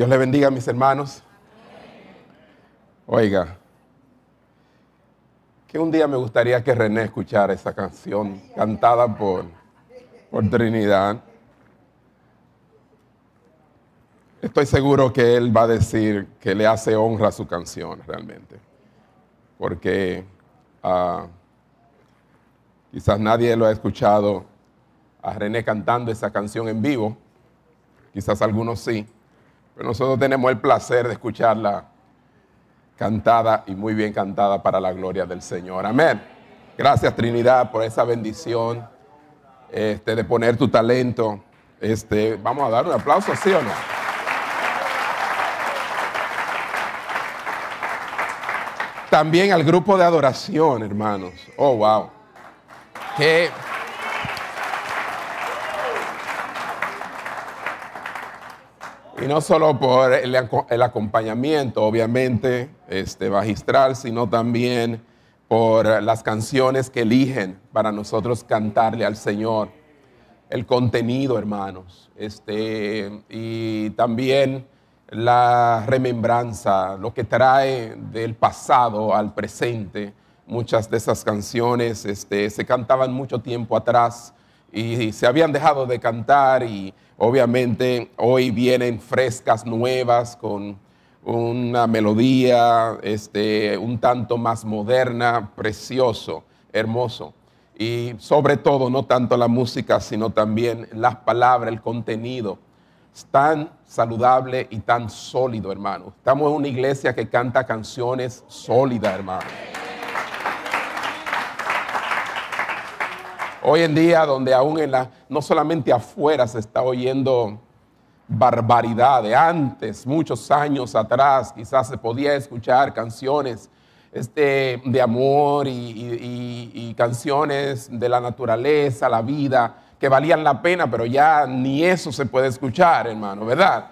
Dios le bendiga mis hermanos. Oiga, que un día me gustaría que René escuchara esa canción cantada por, por Trinidad. Estoy seguro que él va a decir que le hace honra a su canción realmente. Porque ah, quizás nadie lo ha escuchado a René cantando esa canción en vivo. Quizás algunos sí. Pero nosotros tenemos el placer de escucharla cantada y muy bien cantada para la gloria del Señor. Amén. Gracias Trinidad por esa bendición este, de poner tu talento. Este, vamos a dar un aplauso, ¿sí o no? También al grupo de adoración, hermanos. Oh, wow. Que Y no solo por el, acompañamiento, obviamente, este, magistral, sino también por las canciones que eligen para nosotros cantarle al Señor. El contenido, hermanos. Este, y también la remembranza, lo que trae del pasado al presente. Muchas de esas canciones este, se cantaban mucho tiempo atrás y se habían dejado de cantar y obviamente hoy vienen frescas, nuevas, con una melodía este, un tanto más moderna, precioso, hermoso. Y sobre todo, no tanto la música, sino también las palabras, el contenido. Es tan saludable y tan sólido, hermano. Estamos en una iglesia que canta canciones sólidas, hermano. Hoy en día, donde aún en la, no solamente afuera se está oyendo barbaridad, de antes, muchos años atrás, quizás se podía escuchar canciones este, de amor y, canciones de la naturaleza, la vida, que valían la pena, pero ya ni eso se puede escuchar, hermano, ¿verdad?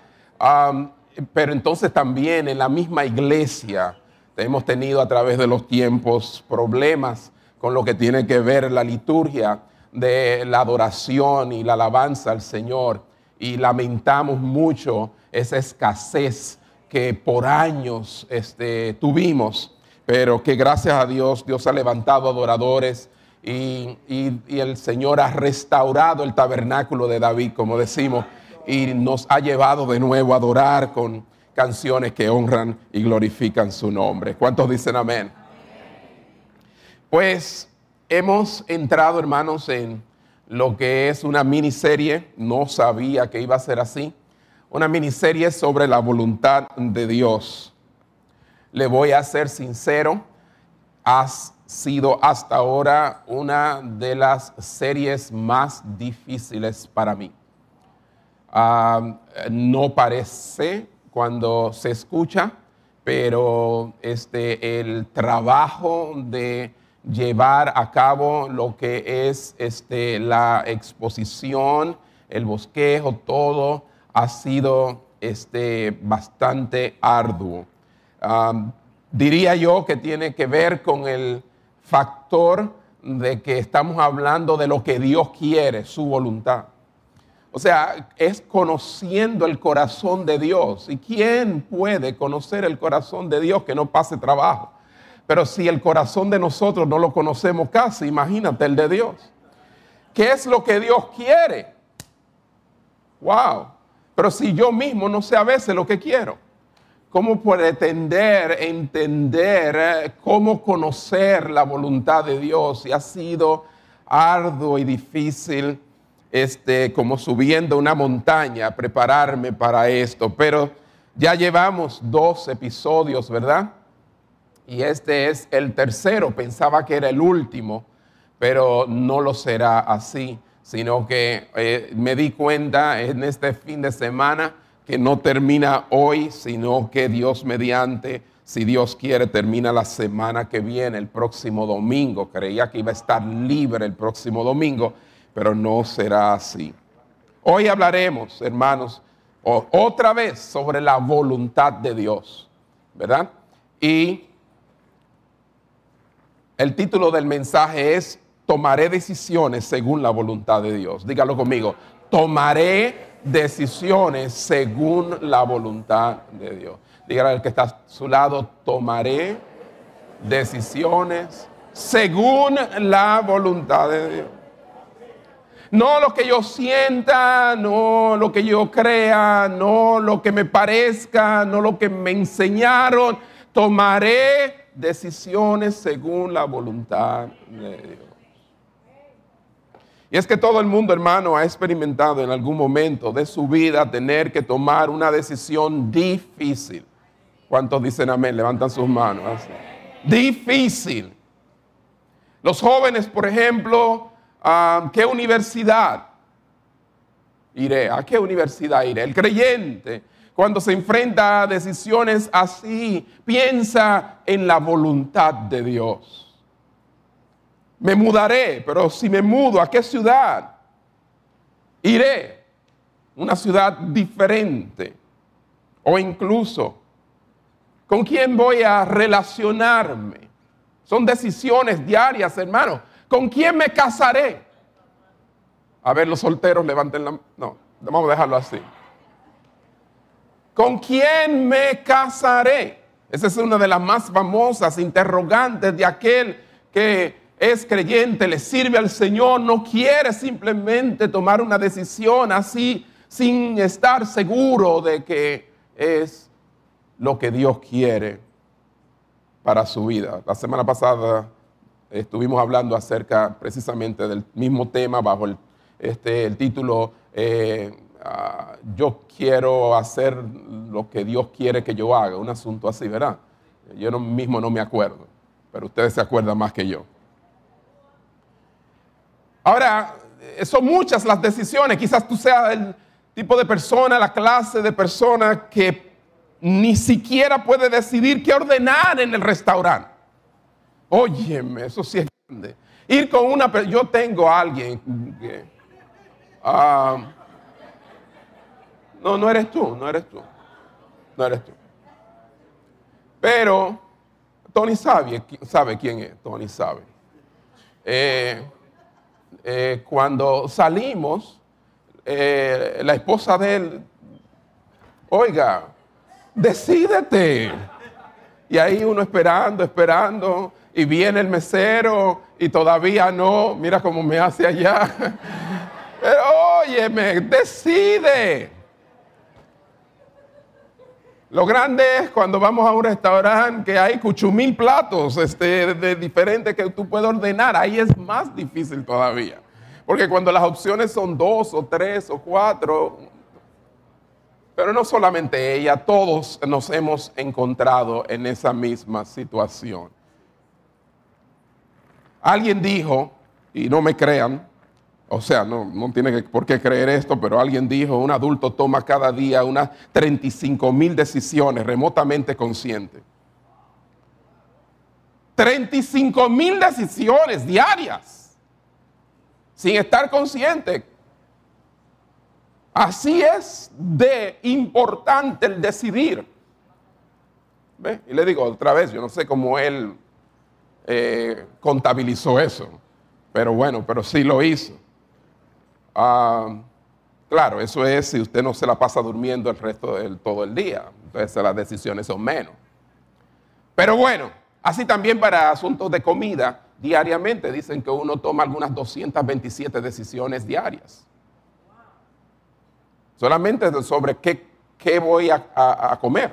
pero entonces también en la misma iglesia hemos tenido a través de los tiempos problemas con lo que tiene que ver la liturgia de la adoración y la alabanza al Señor. Y lamentamos mucho esa escasez que por años este, tuvimos, pero que gracias a Dios Dios ha levantado adoradores y, y el Señor ha restaurado el tabernáculo de David, como decimos, y nos ha llevado de nuevo a adorar con canciones que honran y glorifican su nombre. ¿Cuántos dicen amén? Pues hemos entrado, hermanos, en lo que es una miniserie, no sabía que iba a ser así, una miniserie sobre la voluntad de Dios. Le voy a ser sincero, ha sido hasta ahora una de las series más difíciles para mí. Ah, no parece cuando se escucha, pero este, el trabajo de llevar a cabo lo que es este, la exposición, el bosquejo, todo ha sido este, bastante arduo. diría yo que tiene que ver con el factor de que estamos hablando de lo que Dios quiere, su voluntad. O sea, es conociendo el corazón de Dios. ¿Y quién puede conocer el corazón de Dios que no pase trabajo? Pero si el corazón de nosotros no lo conocemos casi, imagínate el de Dios. ¿Qué es lo que Dios quiere? Wow. Pero si yo mismo no sé a veces lo que quiero, ¿cómo pretender entender eh, cómo conocer la voluntad de Dios? Y ha sido arduo y difícil, este, como subiendo una montaña, prepararme para esto. Pero ya llevamos dos episodios, ¿verdad? Y este es el tercero. Pensaba que era el último, pero no lo será así, sino que eh, me di cuenta en este fin de semana que no termina hoy, sino que Dios mediante, si Dios quiere, termina la semana que viene, el próximo domingo. Creía que iba a estar libre el próximo domingo, pero no será así. Hoy hablaremos, hermanos, otra vez sobre la voluntad de Dios, ¿verdad? Y el título del mensaje es Tomaré decisiones según la voluntad de Dios. Dígalo conmigo. Tomaré decisiones según la voluntad de Dios. Dígale al que está a su lado, tomaré decisiones según la voluntad de Dios. No lo que yo sienta, no lo que yo crea, no lo que me parezca, no lo que me enseñaron. Tomaré decisiones según la voluntad de Dios. Y es que todo el mundo, hermano, ha experimentado en algún momento de su vida tener que tomar una decisión difícil. ¿Cuántos dicen amén? Levantan sus manos. Difícil. Los jóvenes, por ejemplo, ¿a qué universidad iré? ¿A qué universidad iré? El creyente, cuando se enfrenta a decisiones así, piensa en la voluntad de Dios. Me mudaré, pero si me mudo, ¿a qué ciudad? Iré. Una ciudad diferente. O incluso, ¿con quién voy a relacionarme? Son decisiones diarias, hermano. ¿Con quién me casaré? A ver, los solteros levanten la... No, vamos a dejarlo así. ¿Con quién me casaré? Esa es una de las más famosas interrogantes de aquel que es creyente, le sirve al Señor, no quiere simplemente tomar una decisión así sin estar seguro de que es lo que Dios quiere para su vida. La semana pasada estuvimos hablando acerca precisamente del mismo tema bajo el, este, título eh, ah, Yo quiero hacer lo que Dios quiere que yo haga, un asunto así, ¿verdad? Yo mismo no me acuerdo, pero ustedes se acuerdan más que yo. Ahora, eh, son muchas las decisiones. Quizás tú seas el tipo de persona, la clase de persona que ni siquiera puede decidir qué ordenar en el restaurante. Óyeme, eso sí es grande. Ir con una yo tengo a alguien que, ah, no, no eres tú, no eres tú, no eres tú. Pero Tony sabe, sabe quién es, Tony sabe. Eh, eh, cuando salimos, eh, la esposa de él, oiga, decídete. Y ahí uno esperando, esperando, y viene el mesero y todavía no, mira cómo me hace allá. Pero óyeme, decide. Lo grande es cuando vamos a un restaurante que hay cuchumil platos este, de diferentes que tú puedes ordenar. Ahí es más difícil todavía. Porque cuando las opciones son dos o tres o cuatro, pero no solamente ella, todos nos hemos encontrado en esa misma situación. Alguien dijo, y no me crean, o sea, no, no tiene por qué creer esto, pero alguien dijo, un adulto toma cada día unas 35 mil decisiones remotamente conscientes. 35 mil decisiones diarias, sin estar consciente. Así es de importante el decidir. ¿Ve? Y le digo otra vez, yo no sé cómo él eh, contabilizó eso, pero bueno, pero sí lo hizo. Ah, claro, eso es si usted no se la pasa durmiendo el resto del todo el día. Entonces las decisiones son menos. Pero bueno, así también para asuntos de comida, diariamente dicen que uno toma algunas 227 decisiones diarias. Solamente sobre qué, qué voy a, comer.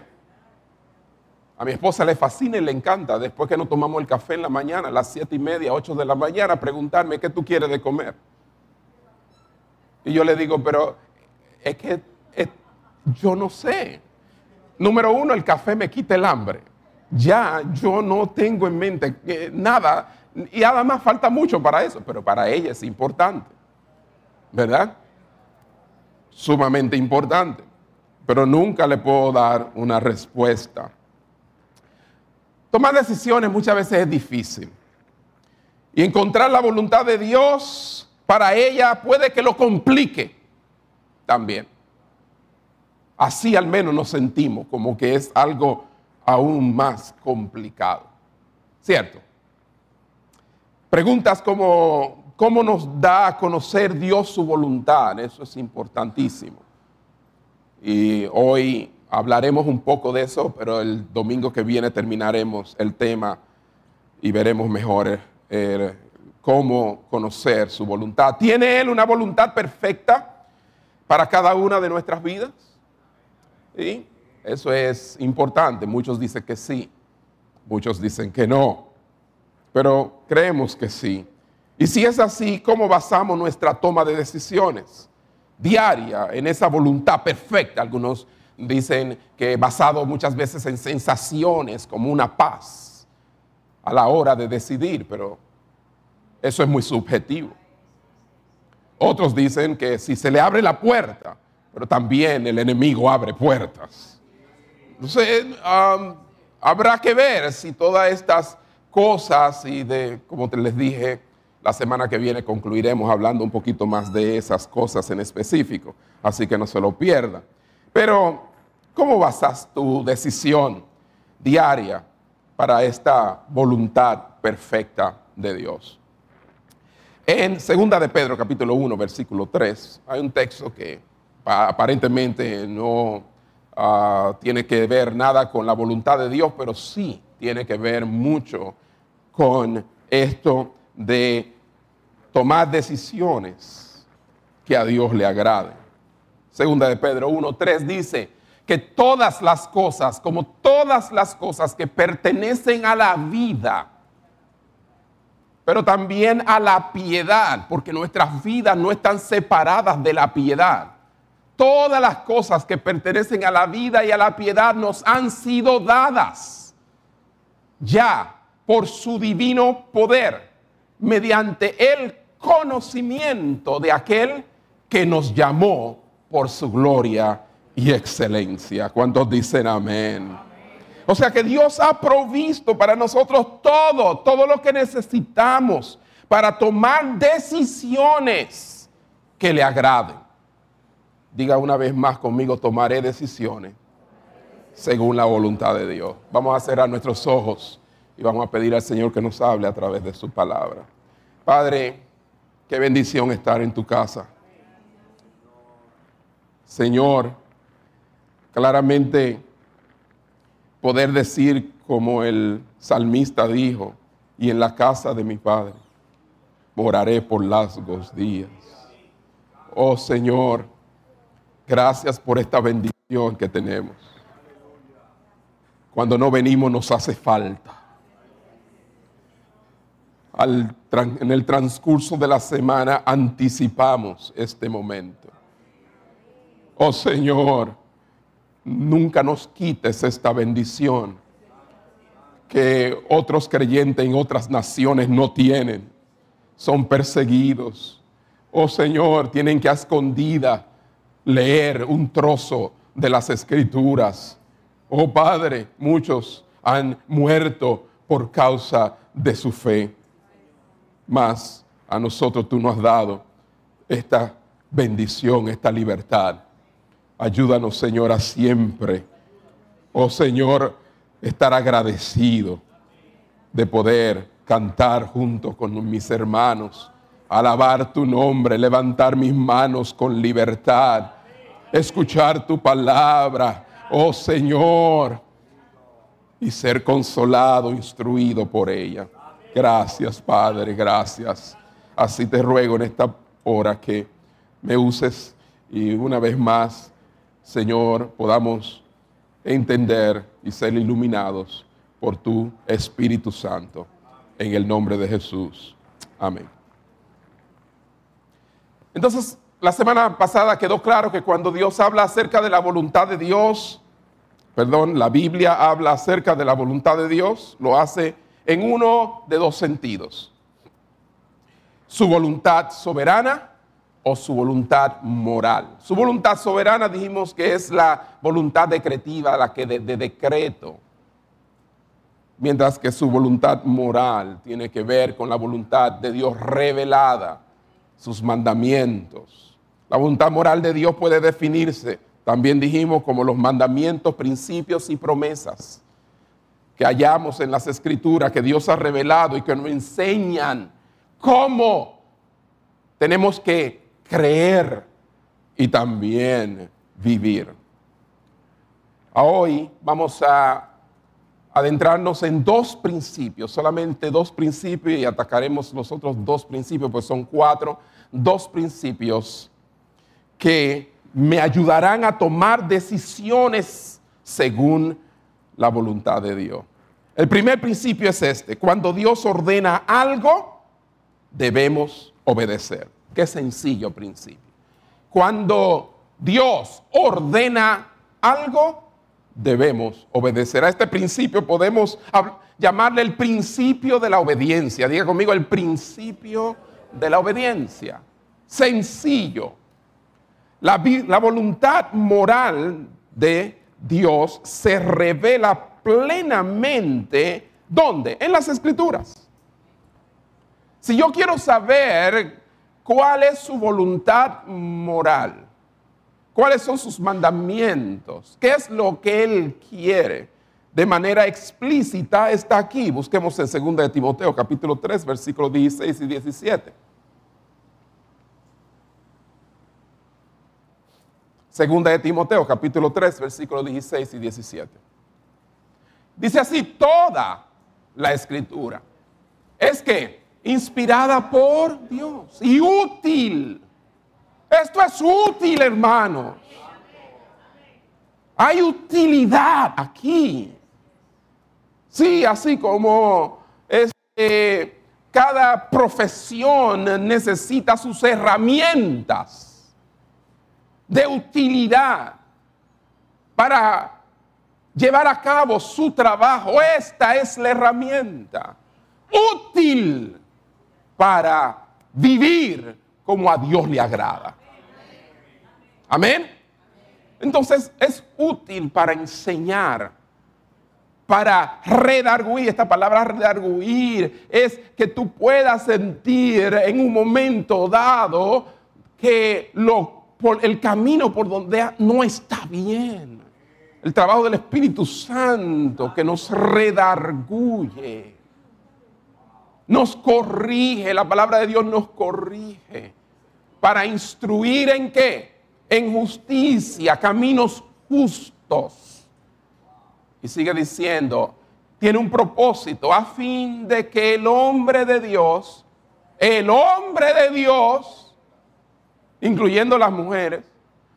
A mi esposa le fascina y le encanta, después que nos tomamos el café en la mañana, a las siete y media, 8 de la mañana, preguntarme qué tú quieres de comer. Y yo le digo, pero es que yo no sé. Número uno, el café me quita el hambre. Ya yo no tengo en mente nada. Y además falta mucho para eso, pero para ella es importante. ¿Verdad? Sumamente importante. Pero nunca le puedo dar una respuesta. Tomar decisiones muchas veces es difícil. Y encontrar la voluntad de Dios para ella puede que lo complique también. Así al menos nos sentimos como que es algo aún más complicado. ¿Cierto? Preguntas como, ¿cómo nos da a conocer Dios su voluntad? Eso es importantísimo. Y hoy hablaremos un poco de eso, pero el domingo que viene terminaremos el tema y veremos mejor eh, cómo conocer su voluntad. ¿Tiene Él una voluntad perfecta para cada una de nuestras vidas? ¿Sí? Eso es importante. Muchos dicen que sí, muchos dicen que no, pero creemos que sí. Y si es así, ¿cómo basamos nuestra toma de decisiones diaria en esa voluntad perfecta? Algunos dicen que basado muchas veces en sensaciones como una paz a la hora de decidir, pero eso es muy subjetivo. Otros dicen que si se le abre la puerta, pero también el enemigo abre puertas. Entonces, habrá que ver si todas estas cosas y de, como te les dije, la semana que viene concluiremos hablando un poquito más de esas cosas en específico, así que no se lo pierda. Pero, ¿cómo basas tu decisión diaria para esta voluntad perfecta de Dios? En segunda de Pedro, capítulo 1, versículo 3, hay un texto que aparentemente no ah, tiene que ver nada con la voluntad de Dios, pero sí tiene que ver mucho con esto de tomar decisiones que a Dios le agraden. Segunda de Pedro 1.3 dice que todas las cosas, como todas las cosas que pertenecen a la vida, pero también a la piedad, porque nuestras vidas no están separadas de la piedad. Todas las cosas que pertenecen a la vida y a la piedad nos han sido dadas ya por su divino poder, mediante el conocimiento de aquel que nos llamó por su gloria y excelencia. ¿Cuántos dicen amén? O sea que Dios ha provisto para nosotros todo, todo lo que necesitamos para tomar decisiones que le agraden. Diga una vez más conmigo, tomaré decisiones según la voluntad de Dios. Vamos a cerrar nuestros ojos y vamos a pedir al Señor que nos hable a través de su palabra. Padre, Qué bendición estar en tu casa. Señor, claramente poder decir como el salmista dijo, y en la casa de mi Padre moraré por largos días. Oh Señor, gracias por esta bendición que tenemos. Cuando no venimos nos hace falta en el transcurso de la semana anticipamos este momento. Oh Señor, nunca nos quites esta bendición que otros creyentes en otras naciones no tienen. Son perseguidos. Oh Señor, tienen que a escondida leer un trozo de las escrituras. Oh Padre, muchos han muerto por causa de su fe. Mas a nosotros tú nos has dado esta bendición, esta libertad. Ayúdanos, Señor, a siempre, oh Señor, estar agradecido de poder cantar junto con mis hermanos, alabar tu nombre, levantar mis manos con libertad, escuchar tu palabra, oh Señor, y ser consolado, instruido por ella. Gracias, Padre, gracias. Así te ruego en esta hora que me uses y una vez más, Señor, podamos entender y ser iluminados por tu Espíritu Santo. En el nombre de Jesús. Amén. Entonces, la semana pasada quedó claro que cuando Dios habla acerca de la voluntad de Dios, perdón, la Biblia habla acerca de la voluntad de Dios, lo hace en uno de dos sentidos. Su voluntad soberana o su voluntad moral. Su voluntad soberana dijimos que es la voluntad decretiva, la que de, de decreto. Mientras que su voluntad moral tiene que ver con la voluntad de Dios revelada, sus mandamientos. La voluntad moral de Dios puede definirse, también dijimos, como los mandamientos, principios y promesas que hallamos en las escrituras que Dios ha revelado y que nos enseñan cómo tenemos que creer y también vivir. Hoy vamos a adentrarnos en dos principios, solamente dos principios y atacaremos los otros dos principios, pues son cuatro, dos principios que me ayudarán a tomar decisiones según la voluntad de Dios. El primer principio es este, cuando Dios ordena algo, debemos obedecer. Qué sencillo principio. Cuando Dios ordena algo, debemos obedecer. A este principio podemos llamarle el principio de la obediencia. Diga conmigo el principio de la obediencia. Sencillo. La, la voluntad moral de Dios se revela plenamente, ¿dónde? En las escrituras. Si yo quiero saber cuál es su voluntad moral, cuáles son sus mandamientos, qué es lo que Él quiere, de manera explícita está aquí. Busquemos en 2 de Timoteo capítulo 3, versículos 16 y 17. Segunda de Timoteo, capítulo 3, versículos 16 y 17. Dice así, toda la escritura es que inspirada por Dios y útil. Esto es útil, hermanos. Hay utilidad aquí. Sí, así como cada profesión necesita sus herramientas de utilidad para llevar a cabo su trabajo. Esta es la herramienta útil para vivir como a Dios le agrada. Amén. Entonces es útil para enseñar, para redarguir. Esta palabra redarguir es que tú puedas sentir en un momento dado que lo por el camino por donde no está bien. El trabajo del Espíritu Santo que nos redarguye, nos corrige, la palabra de Dios nos corrige para instruir en qué? En justicia, caminos justos. Y sigue diciendo, tiene un propósito a fin de que el hombre de Dios, el hombre de Dios, incluyendo las mujeres,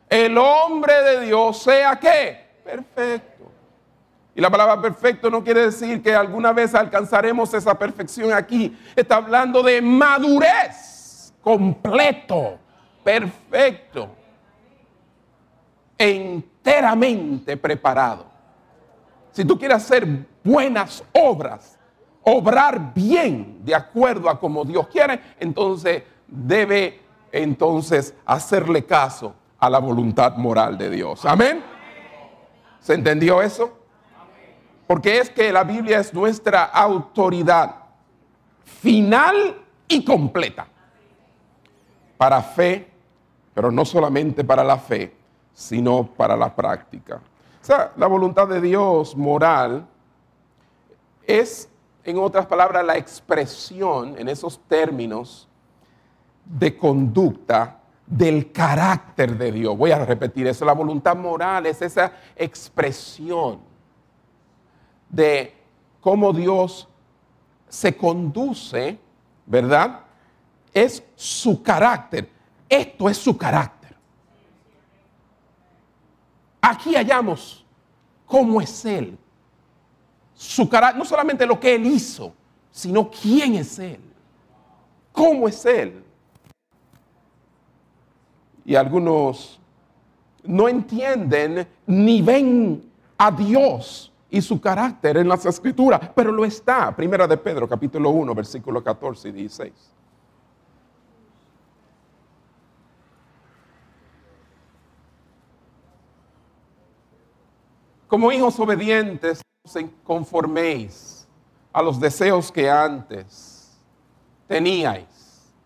el hombre de Dios sea qué? Perfecto. Y la palabra perfecto no quiere decir que alguna vez alcanzaremos esa perfección aquí. Está hablando de madurez, completo, perfecto, enteramente preparado. Si tú quieres hacer buenas obras, obrar bien de acuerdo a como Dios quiere, entonces debe entonces hacerle caso a la voluntad moral de Dios. Amén. ¿Se entendió eso? Porque es que la Biblia es nuestra autoridad final y completa para fe, pero no solamente para la fe, sino para la práctica. O sea, la voluntad de Dios moral es, en otras palabras, la expresión en esos términos de conducta del carácter de Dios. Voy a repetir eso. La voluntad moral es esa expresión de cómo Dios se conduce, ¿verdad? Es su carácter. Esto es su carácter. Aquí hallamos cómo es Él. Su carácter, no solamente lo que Él hizo, sino quién es Él. ¿Cómo es Él? y algunos no entienden ni ven a Dios y su carácter en las escrituras, pero lo está. Primera de Pedro, capítulo 1, versículo 14 y 16. Como hijos obedientes, conforméis a los deseos que antes teníais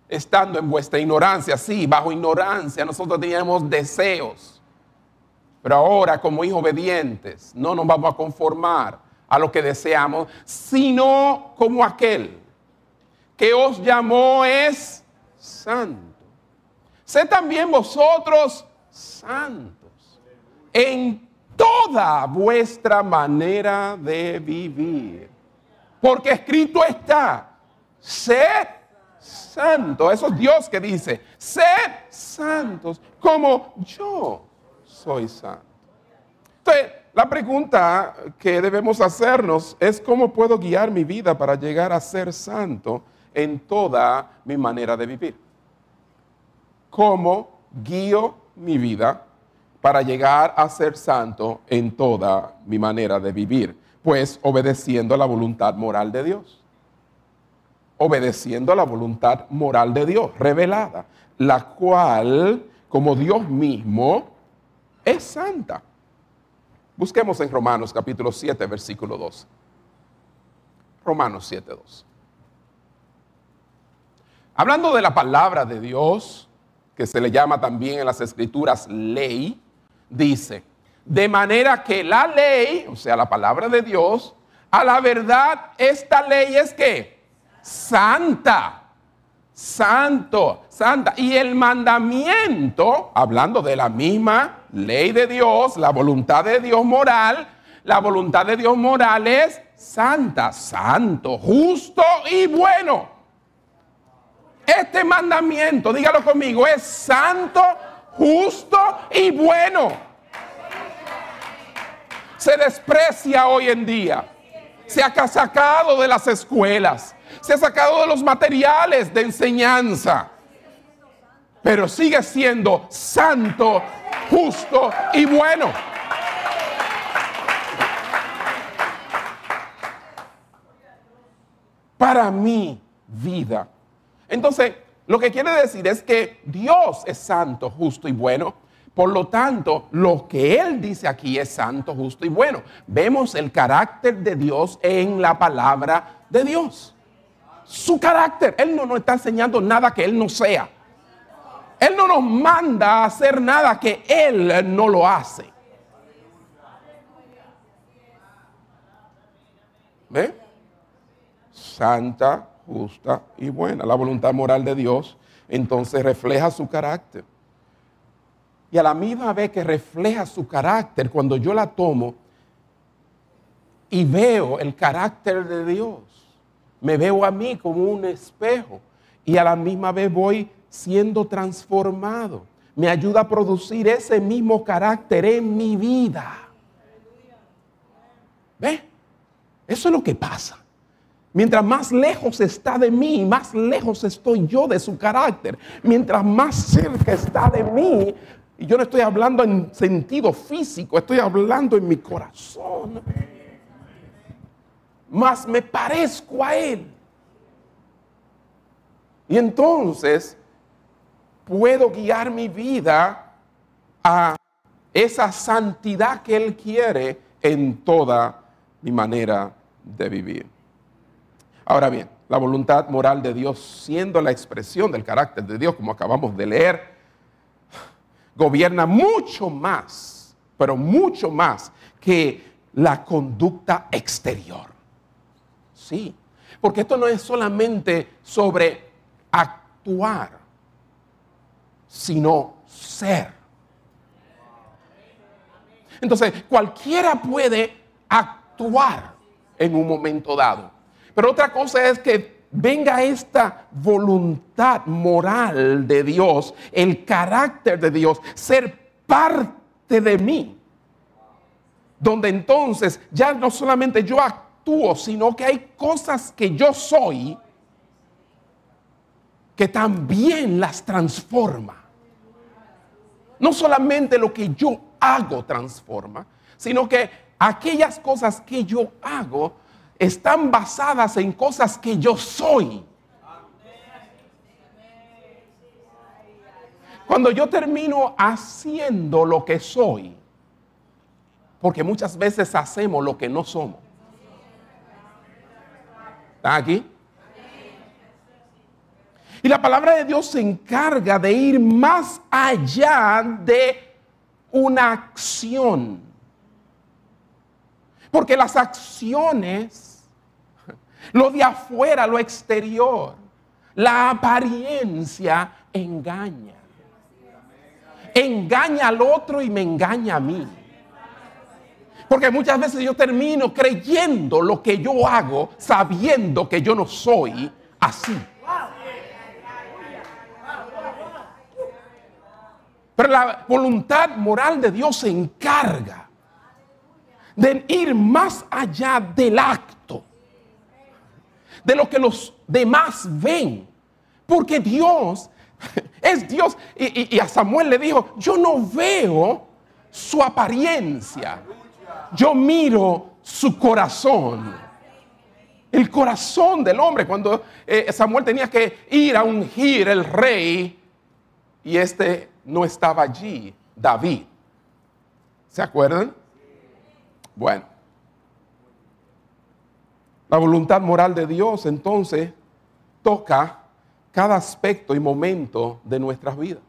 estando en vuestra ignorancia. Sí, bajo ignorancia nosotros teníamos deseos. Pero ahora como hijos obedientes no nos vamos a conformar a lo que deseamos, sino como aquel que os llamó es santo. Sé también vosotros santos en toda vuestra manera de vivir. Porque escrito está, sed santo. Eso es Dios que dice, sed santos como yo soy santo. Entonces, la pregunta que debemos hacernos es cómo puedo guiar mi vida para llegar a ser santo en toda mi manera de vivir. ¿Cómo guío mi vida para llegar a ser santo en toda mi manera de vivir? Pues obedeciendo la voluntad moral de Dios. Obedeciendo la voluntad moral de Dios, revelada, la cual, como Dios mismo, es santa. Busquemos en Romanos capítulo 7, versículo 12. Romanos 7, 12. Hablando de la palabra de Dios, que se le llama también en las escrituras ley, dice, de manera que la ley, o sea, la palabra de Dios, a la verdad, esta ley es que santa, santo, santa. Y el mandamiento, hablando de la misma ley de Dios, la voluntad de Dios moral, la voluntad de Dios moral es santa, santo, justo y bueno. Este mandamiento, dígalo conmigo, es santo, justo y bueno. Se desprecia hoy en día. Se ha sacado de las escuelas. Se ha sacado de los materiales de enseñanza. Pero sigue siendo santo, justo y bueno. Para mi vida entonces, lo que quiere decir es que Dios es santo, justo y bueno. Por lo tanto, lo que Él dice aquí es santo, justo y bueno. Vemos el carácter de Dios en la palabra de Dios. Su carácter. Él no nos está enseñando nada que Él no sea. Él no nos manda a hacer nada que Él no lo hace. ¿Ve? Santa, justa y buena. La voluntad moral de Dios entonces refleja su carácter. Y a la misma vez que refleja su carácter, cuando yo la tomo y veo el carácter de Dios, me veo a mí como un espejo y a la misma vez voy siendo transformado. Me ayuda a producir ese mismo carácter en mi vida. ¿Ve? Eso es lo que pasa. Mientras más lejos está de mí, más lejos estoy yo de su carácter. Mientras más cerca está de mí, y yo no estoy hablando en sentido físico, estoy hablando en mi corazón. Más me parezco a Él. Y entonces puedo guiar mi vida a esa santidad que Él quiere en toda mi manera de vivir. Ahora bien, la voluntad moral de Dios, siendo la expresión del carácter de Dios, como acabamos de leer, gobierna mucho más, pero mucho más que la conducta exterior. Sí, porque esto no es solamente sobre actuar, sino ser. Entonces, cualquiera puede actuar en un momento dado. Pero otra cosa es que venga esta voluntad moral de Dios, el carácter de Dios, ser parte de mí. Donde entonces ya no solamente yo actúo, sino que hay cosas que yo soy que también las transforma. No solamente lo que yo hago transforma, sino que aquellas cosas que yo hago están basadas en cosas que yo soy. Cuando yo termino haciendo lo que soy, porque muchas veces hacemos lo que no somos. ¿Están aquí? Y la palabra de Dios se encarga de ir más allá de una acción. Porque las acciones lo de afuera, lo exterior, la apariencia engaña. Engaña al otro y me engaña a mí. Porque muchas veces yo termino creyendo lo que yo hago sabiendo que yo no soy así. La voluntad moral de Dios se encarga de ir más allá del acto, de lo que los demás ven. Porque Dios es Dios. Y, a Samuel le dijo, yo no veo su apariencia, yo miro su corazón. El corazón del hombre, cuando eh, Samuel tenía que ir a ungir el rey y este no estaba allí, David. ¿Se acuerdan? Bueno, la voluntad moral de Dios entonces toca cada aspecto y momento de nuestras vidas.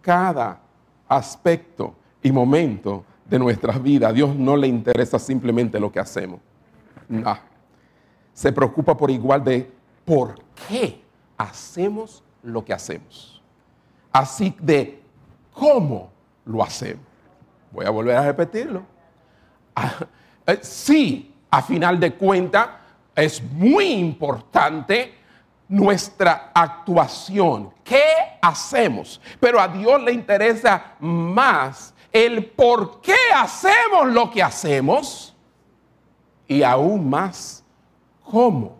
Cada aspecto y momento de nuestras vidas. A Dios no le interesa simplemente lo que hacemos. No. Se preocupa por igual de por qué hacemos lo que hacemos. Así de cómo lo hacemos. Voy a volver a repetirlo. Ah, eh, sí, a final de cuentas, es muy importante nuestra actuación. ¿Qué hacemos? Pero a Dios le interesa más el por qué hacemos lo que hacemos y aún más cómo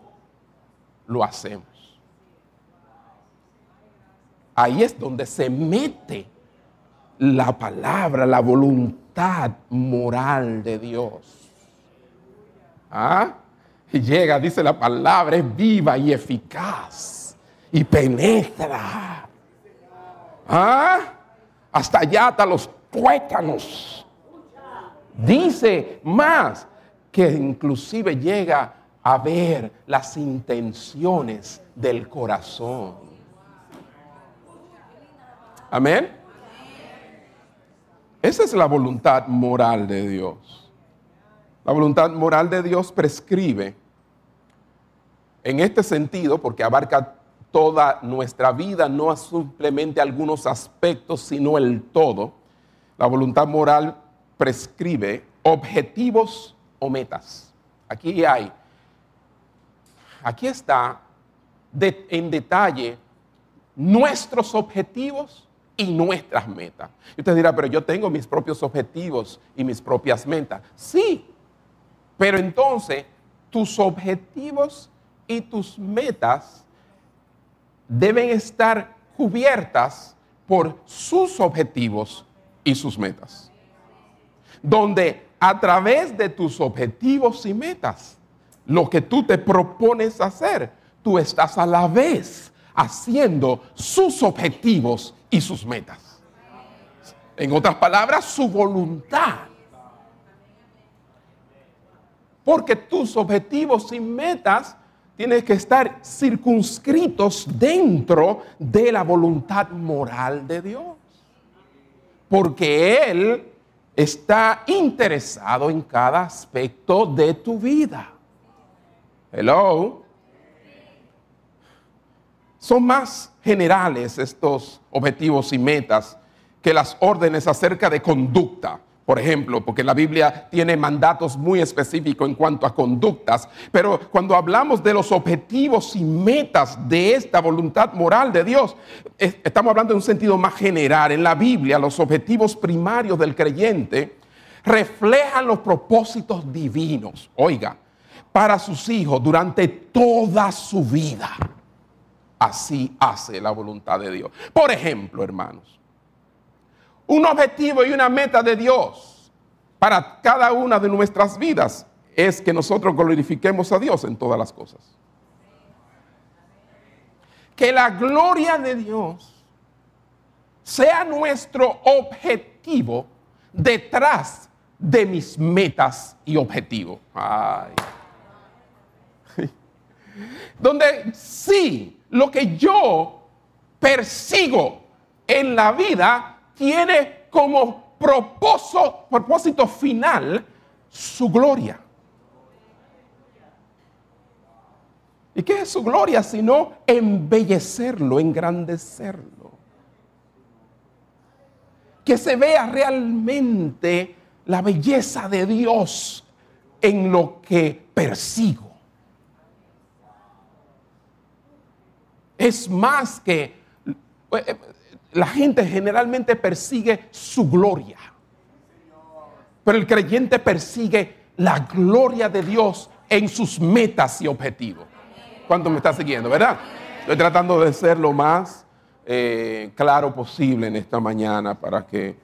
lo hacemos. Ahí es donde se mete la palabra, la voluntad moral de Dios. ¿Ah? Y llega, dice la palabra, es viva y eficaz y penetra. ¿Ah? Hasta allá, hasta los tuétanos. Dice más que inclusive llega a ver las intenciones del corazón. Amén. Esa es la voluntad moral de Dios. La voluntad moral de Dios prescribe en este sentido, porque abarca toda nuestra vida, no simplemente algunos aspectos, sino el todo. La voluntad moral prescribe objetivos o metas. Aquí hay, aquí está en detalle nuestros objetivos y nuestras metas. Y usted dirá, pero yo tengo mis propios objetivos y mis propias metas. Sí, pero entonces tus objetivos y tus metas deben estar cubiertas por sus objetivos y sus metas. Donde a través de tus objetivos y metas, lo que tú te propones hacer, tú estás a la vez haciendo sus objetivos y sus metas. En otras palabras, su voluntad. Porque tus objetivos y metas tienen que estar circunscritos dentro de la voluntad moral de Dios. Porque Él está interesado en cada aspecto de tu vida. Hello. Son más generales estos objetivos y metas que las órdenes acerca de conducta. Por ejemplo, porque la Biblia tiene mandatos muy específicos en cuanto a conductas, pero cuando hablamos de los objetivos y metas de esta voluntad moral de Dios, estamos hablando en un sentido más general. En la Biblia, los objetivos primarios del creyente reflejan los propósitos divinos, oiga, para sus hijos durante toda su vida así hace la voluntad de Dios. Por ejemplo, hermanos, un objetivo y una meta de Dios para cada una de nuestras vidas es que nosotros glorifiquemos a Dios en todas las cosas. Que la gloria de Dios sea nuestro objetivo detrás de mis metas y objetivos. Donde sí lo que yo persigo en la vida tiene como propósito, propósito final su gloria. ¿Y qué es su gloria sino embellecerlo, engrandecerlo? Que se vea realmente la belleza de Dios en lo que persigo. Es más que eh, la gente generalmente persigue su gloria, pero el creyente persigue la gloria de Dios en sus metas y objetivos. ¿Cuánto me está siguiendo, verdad? Estoy tratando de ser lo más eh, claro posible en esta mañana para que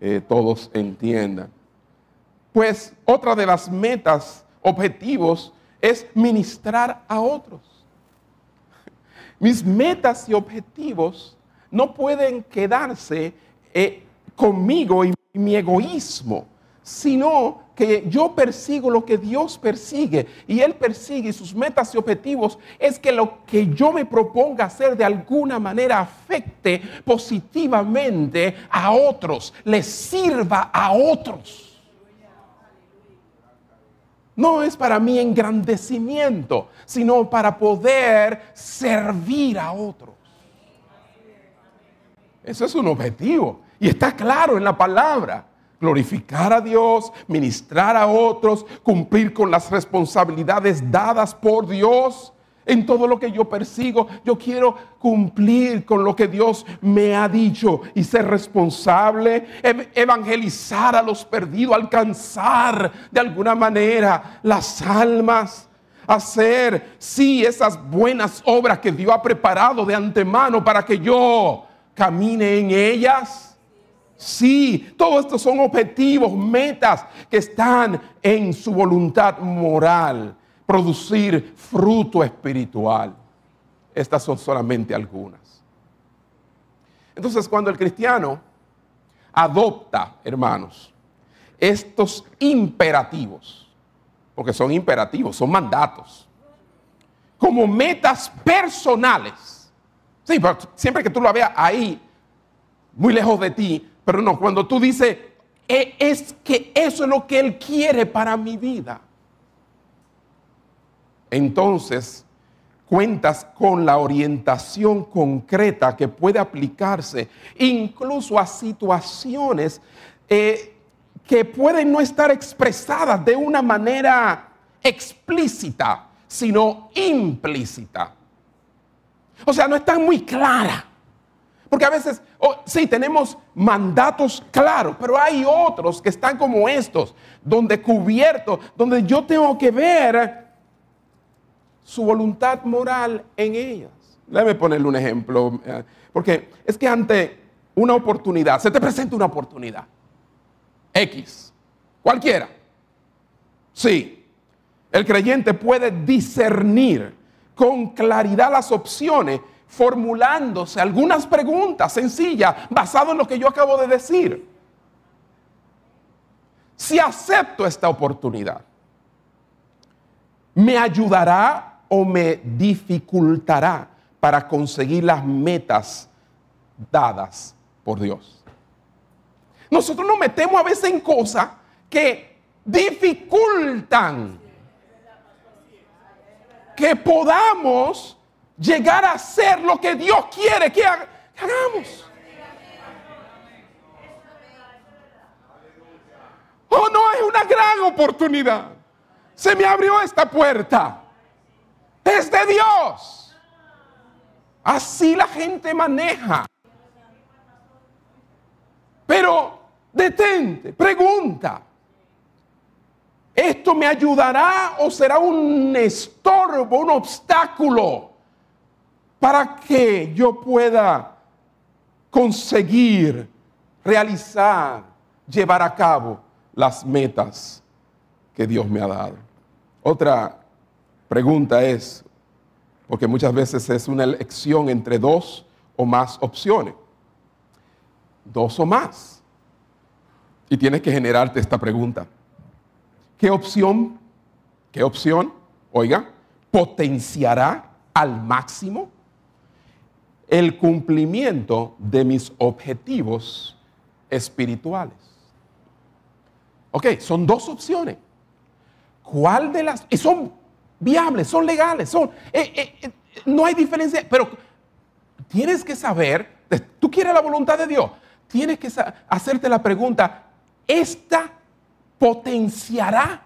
eh, todos entiendan. Pues otra de las metas, objetivos, es ministrar a otros. Mis metas y objetivos no pueden quedarse eh, conmigo y mi egoísmo, sino que yo persigo lo que Dios persigue y Él persigue sus metas y objetivos es que lo que yo me proponga hacer de alguna manera afecte positivamente a otros, les sirva a otros. No es para mi engrandecimiento, sino para poder servir a otros. Eso es un objetivo y está claro en la palabra glorificar a Dios, ministrar a otros, cumplir con las responsabilidades dadas por Dios. En todo lo que yo persigo, yo quiero cumplir con lo que Dios me ha dicho y ser responsable, evangelizar a los perdidos, alcanzar de alguna manera las almas, hacer, sí, esas buenas obras que Dios ha preparado de antemano para que yo camine en ellas. Sí, todos estos son objetivos, metas que están en su voluntad moral, producir fruto espiritual. Estas son solamente algunas. Entonces, cuando el cristiano adopta, hermanos, estos imperativos, porque son imperativos, son mandatos, como metas personales, sí, pero siempre que tú lo veas ahí, muy lejos de ti, pero no, cuando tú dices, e, es que eso es lo que Él quiere para mi vida. Entonces, cuentas con la orientación concreta que puede aplicarse incluso a situaciones eh, que pueden no estar expresadas de una manera explícita, sino implícita. O sea, no están muy claras. Porque a veces, oh, sí, tenemos mandatos claros, pero hay otros que están como estos, donde cubierto, donde yo tengo que ver su voluntad moral en ellas. Déjame ponerle un ejemplo, eh, porque es que ante una oportunidad, se te presenta una oportunidad, X, cualquiera. Sí, el creyente puede discernir con claridad las opciones formulándose algunas preguntas sencillas basadas en lo que yo acabo de decir. Si acepto esta oportunidad, ¿me ayudará o me dificultará para conseguir las metas dadas por Dios? Nosotros nos metemos a veces en cosas que dificultan que podamos llegar a ser lo que Dios quiere que, hagamos. Oh, no, es una gran oportunidad. Se me abrió esta puerta. Es de Dios. Así la gente maneja. Pero detente, pregunta. ¿Esto me ayudará o será un estorbo, un obstáculo para que yo pueda conseguir realizar, llevar a cabo las metas que Dios me ha dado. Otra pregunta es, porque muchas veces es una elección entre dos o más opciones, dos o más. Y tienes que generarte esta pregunta. ¿Qué opción, qué opción, oiga, potenciará al máximo el cumplimiento de mis objetivos espirituales. Ok, son dos opciones. ¿Cuál de las... Y son viables, son legales, son... Eh, eh, eh, no hay diferencia, pero tienes que saber, tú quieres la voluntad de Dios, tienes que hacerte la pregunta, ¿esta potenciará,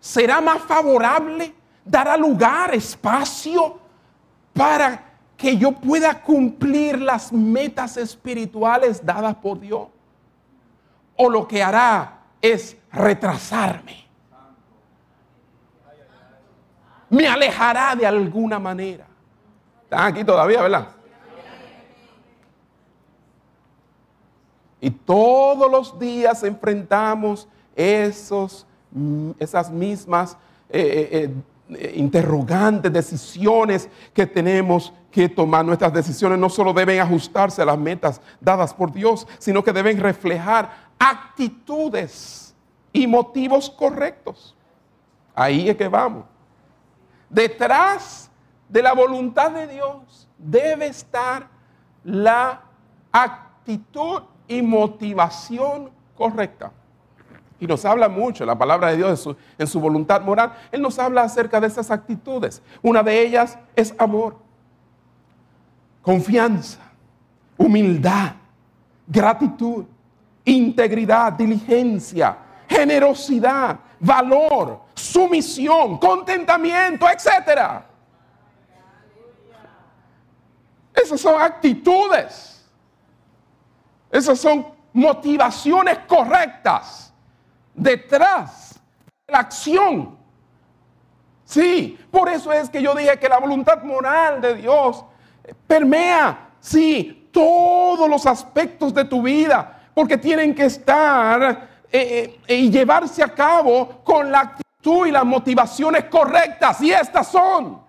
será más favorable, dará lugar, espacio para que yo pueda cumplir las metas espirituales dadas por Dios. O lo que hará es retrasarme. Me alejará de alguna manera. Están aquí todavía, ¿verdad? Y todos los días enfrentamos esos, esas mismas eh, eh, eh, interrogantes, decisiones que tenemos que tomar. Nuestras decisiones no solo deben ajustarse a las metas dadas por Dios, sino que deben reflejar actitudes y motivos correctos. Ahí es que vamos. Detrás de la voluntad de Dios debe estar la actitud y motivación correcta. Y nos habla mucho la palabra de Dios en su, voluntad moral. Él nos habla acerca de esas actitudes. Una de ellas es amor, confianza, humildad, gratitud, integridad, diligencia, generosidad, valor, sumisión, contentamiento, etc. Esas son actitudes esas son motivaciones correctas detrás de la acción. Sí, por eso es que yo dije que la voluntad moral de Dios permea, sí, todos los aspectos de tu vida, porque tienen que estar eh, eh, y llevarse a cabo con la actitud y las motivaciones correctas. Y estas son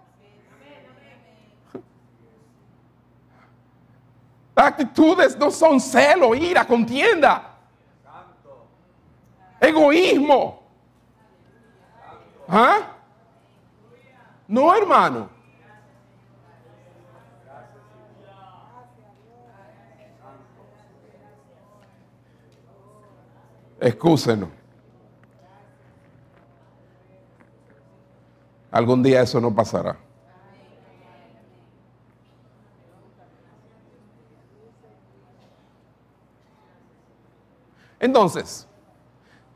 actitudes no son celo, ira, contienda, egoísmo. ¿Ah? No, hermano. Excúsenos. Algún día eso no pasará. Entonces,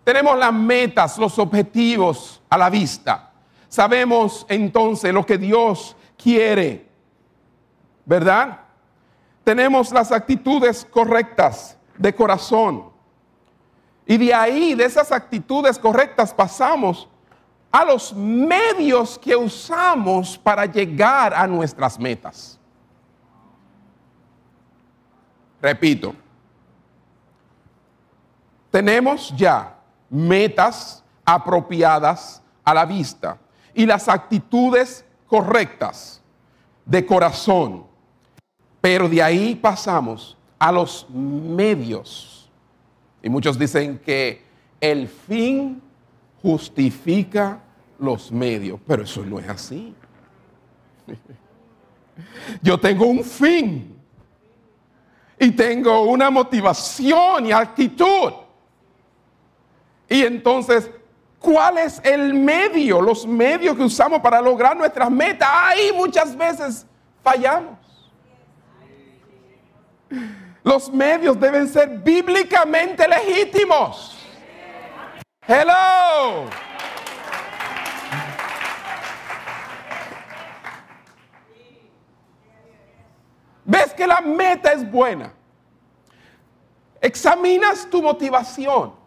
tenemos las metas, los objetivos a la vista. Sabemos entonces lo que Dios quiere, ¿verdad? Tenemos las actitudes correctas de corazón. Y de ahí, de esas actitudes correctas, pasamos a los medios que usamos para llegar a nuestras metas. Repito, tenemos ya metas apropiadas a la vista y las actitudes correctas de corazón. Pero de ahí pasamos a los medios. Y muchos dicen que el fin justifica los medios, pero eso no es así. Yo tengo un fin y tengo una motivación y actitud. Y entonces, ¿cuál es el medio, los medios que usamos para lograr nuestras metas? Ahí muchas veces fallamos. Los medios deben ser bíblicamente legítimos. Hello. ¿Ves que la meta es buena? Examinas tu motivación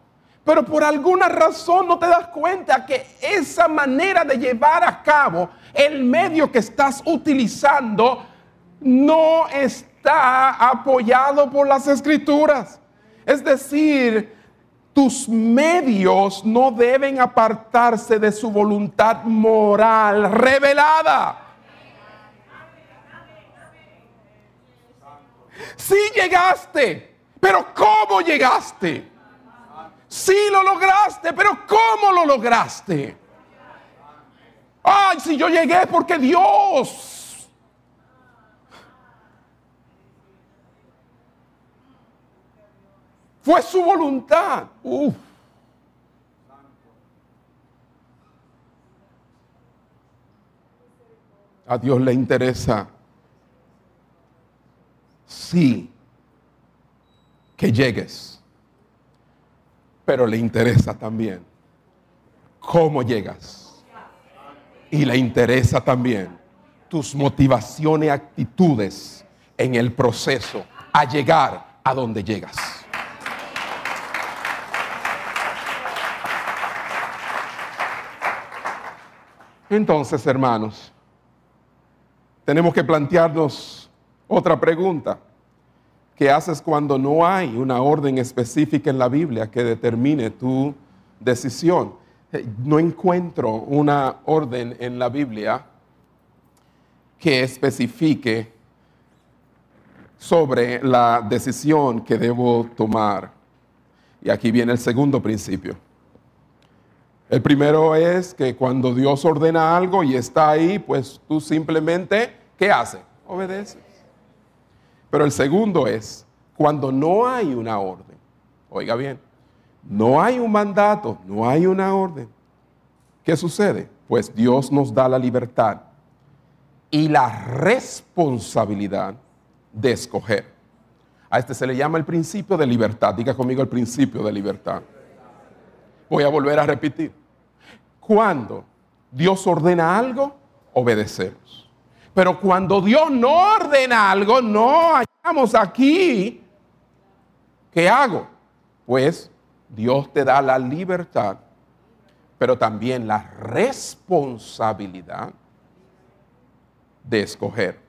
pero por alguna razón no te das cuenta que esa manera de llevar a cabo el medio que estás utilizando no está apoyado por las escrituras. Es decir, tus medios no deben apartarse de su voluntad moral revelada. Sí llegaste, pero ¿cómo llegaste? Sí lo lograste, pero ¿cómo lo lograste? Ay, si yo llegué porque Dios. Fue su voluntad. A Dios le interesa, sí, que llegues pero le interesa también cómo llegas. Y le interesa también tus motivaciones y actitudes en el proceso a llegar a donde llegas. Entonces, hermanos, tenemos que plantearnos otra pregunta. ¿Qué haces cuando no hay una orden específica en la Biblia que determine tu decisión? Eh, no encuentro una orden en la Biblia que especifique sobre la decisión que debo tomar. Y aquí viene el segundo principio. El primero es que cuando Dios ordena algo y está ahí, pues tú simplemente, ¿qué haces? Obedeces. Pero el segundo es cuando no hay una orden. Oiga bien, no hay un mandato, no hay una orden. ¿Qué sucede? Pues Dios nos da la libertad y la responsabilidad de escoger. A este se le llama el principio de libertad. Diga conmigo el principio de libertad. Voy a volver a repetir. Cuando Dios ordena algo, obedecemos. Pero cuando Dios no ordena algo, no hallamos aquí. ¿Qué hago? Pues Dios te da la libertad, pero también la responsabilidad de escoger.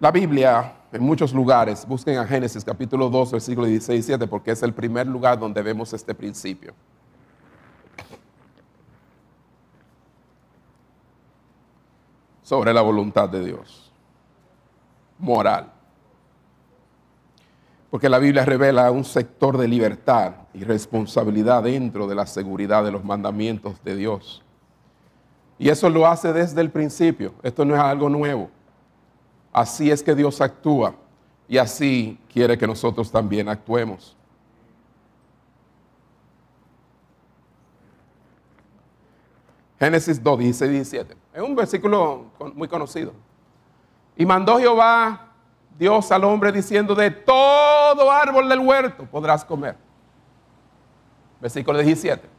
La Biblia, en muchos lugares, busquen a Génesis capítulo 2, versículo 16 y 17, porque es el primer lugar donde vemos este principio. Sobre la voluntad de Dios. Moral. Porque la Biblia revela un sector de libertad y responsabilidad dentro de la seguridad de los mandamientos de Dios. Y eso lo hace desde el principio. Esto no es algo nuevo. Así es que Dios actúa y así quiere que nosotros también actuemos. Génesis 2, 16 y 17. Es un versículo muy conocido. Y mandó Jehová Dios al hombre diciendo, de todo árbol del huerto podrás comer. Versículo 17.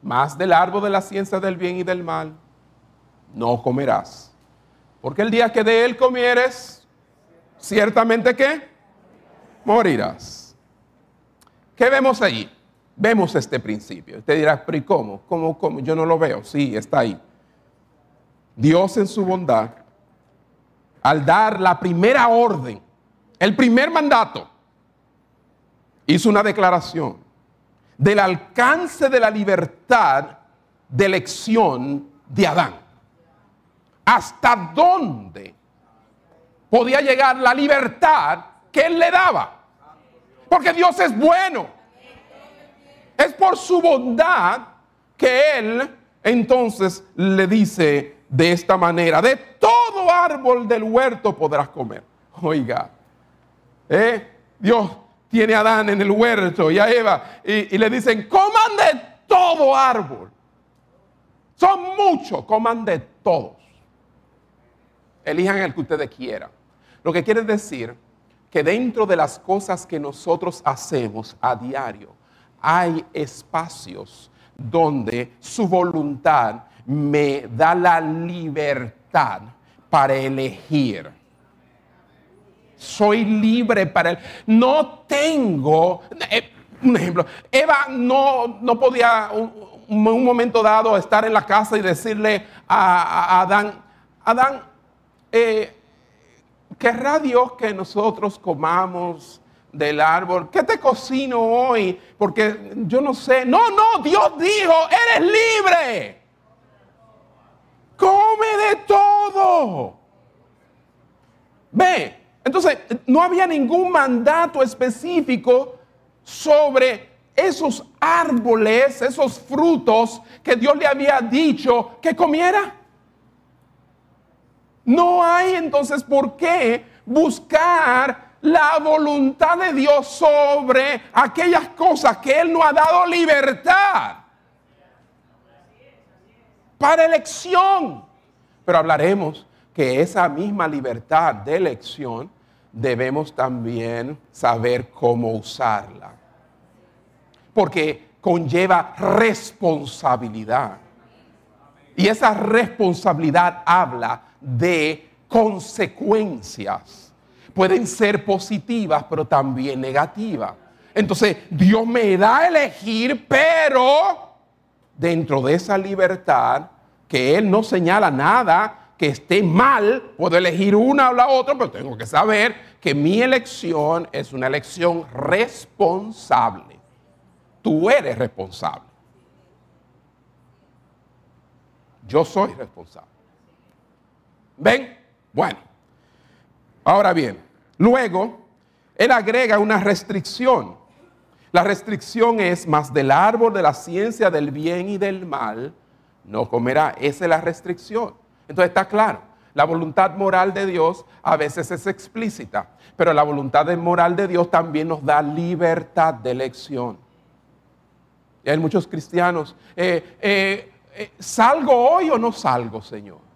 Más del árbol de la ciencia del bien y del mal no comerás. Porque el día que de él comieres, ciertamente que morirás. ¿Qué vemos ahí? Vemos este principio. Usted dirá, pero ¿y cómo? ¿Cómo, cómo? Yo no lo veo. Sí, está ahí. Dios en su bondad, al dar la primera orden, el primer mandato, hizo una declaración del alcance de la libertad de elección de Adán. ¿Hasta dónde podía llegar la libertad que él le daba? Porque Dios es bueno. Es por su bondad que Él entonces le dice de esta manera, de todo árbol del huerto podrás comer. Oiga, ¿eh? Dios tiene a Adán en el huerto y a Eva y, y le dicen, coman de todo árbol. Son muchos, coman de todos. Elijan el que ustedes quieran. Lo que quiere decir que dentro de las cosas que nosotros hacemos a diario, hay espacios donde su voluntad me da la libertad para elegir. Soy libre para él. No tengo, eh, un ejemplo, Eva no, no podía un, un, momento dado estar en la casa y decirle a, a Adán, Adán, eh, ¿Querrá Dios que nosotros comamos del árbol? ¿Qué te cocino hoy? Porque yo no sé. No, no, Dios dijo, eres libre. Come de todo. Ve, entonces no había ningún mandato específico sobre esos árboles, esos frutos que Dios le había dicho que comiera. No hay entonces por qué buscar la voluntad de Dios sobre aquellas cosas que Él no ha dado libertad para elección. Pero hablaremos que esa misma libertad de elección debemos también saber cómo usarla. Porque conlleva responsabilidad. Y esa responsabilidad habla de consecuencias. Pueden ser positivas, pero también negativas. Entonces, Dios me da a elegir, pero dentro de esa libertad, que Él no señala nada que esté mal, puedo elegir una o la otra, pero tengo que saber que mi elección es una elección responsable. Tú eres responsable. Yo soy responsable. ¿Ven? Bueno. Ahora bien, luego, él agrega una restricción. La restricción es más del árbol de la ciencia del bien y del mal, no comerá. Esa es la restricción. Entonces está claro, la voluntad moral de Dios a veces es explícita, pero la voluntad moral de Dios también nos da libertad de elección. Y hay muchos cristianos, eh, eh, eh, ¿salgo hoy o no salgo, Señor?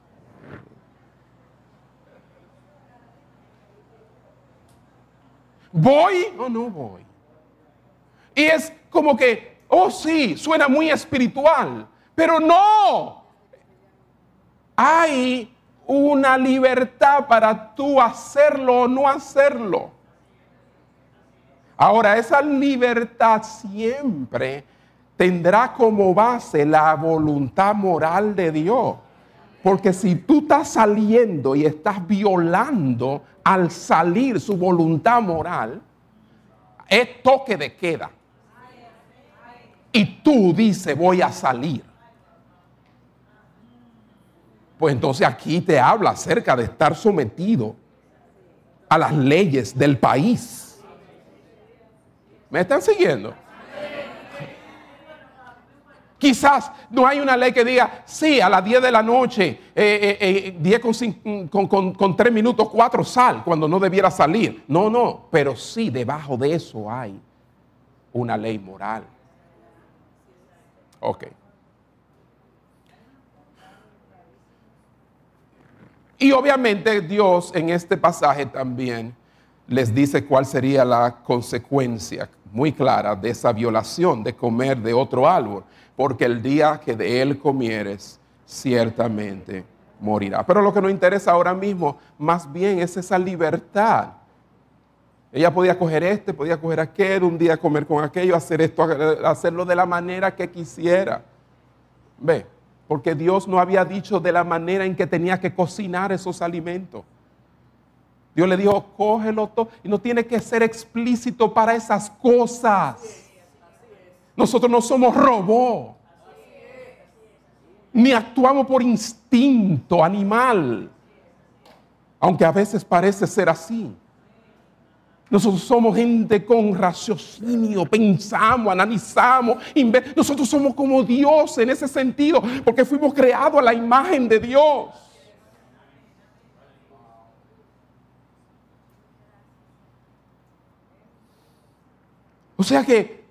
¿Voy o no voy? Y es como que, oh sí, suena muy espiritual, pero no, hay una libertad para tú hacerlo o no hacerlo. Ahora, esa libertad siempre tendrá como base la voluntad moral de Dios. Porque si tú estás saliendo y estás violando al salir su voluntad moral, es toque de queda. Y tú dices, voy a salir. Pues entonces aquí te habla acerca de estar sometido a las leyes del país. ¿Me están siguiendo? Quizás no hay una ley que diga, sí, a las 10 de la noche, eh, 10 eh, eh, con, con, con 3 minutos, 4 sal, cuando no debiera salir. No, no, pero sí, debajo de eso hay una ley moral. Ok. Y obviamente Dios en este pasaje también les dice cuál sería la consecuencia muy clara de esa violación de comer de otro árbol, porque el día que de él comieres, ciertamente morirá. Pero lo que nos interesa ahora mismo, más bien, es esa libertad. Ella podía coger este, podía coger aquel, un día comer con aquello, hacer esto, hacerlo de la manera que quisiera. Ve, porque Dios no había dicho de la manera en que tenía que cocinar esos alimentos. Dios le dijo, cógelo todo y no tiene que ser explícito para esas cosas. Nosotros no somos robots, ni actuamos por instinto animal, aunque a veces parece ser así. Nosotros somos gente con raciocinio, pensamos, analizamos. Nosotros somos como Dios en ese sentido, porque fuimos creados a la imagen de Dios. O sea que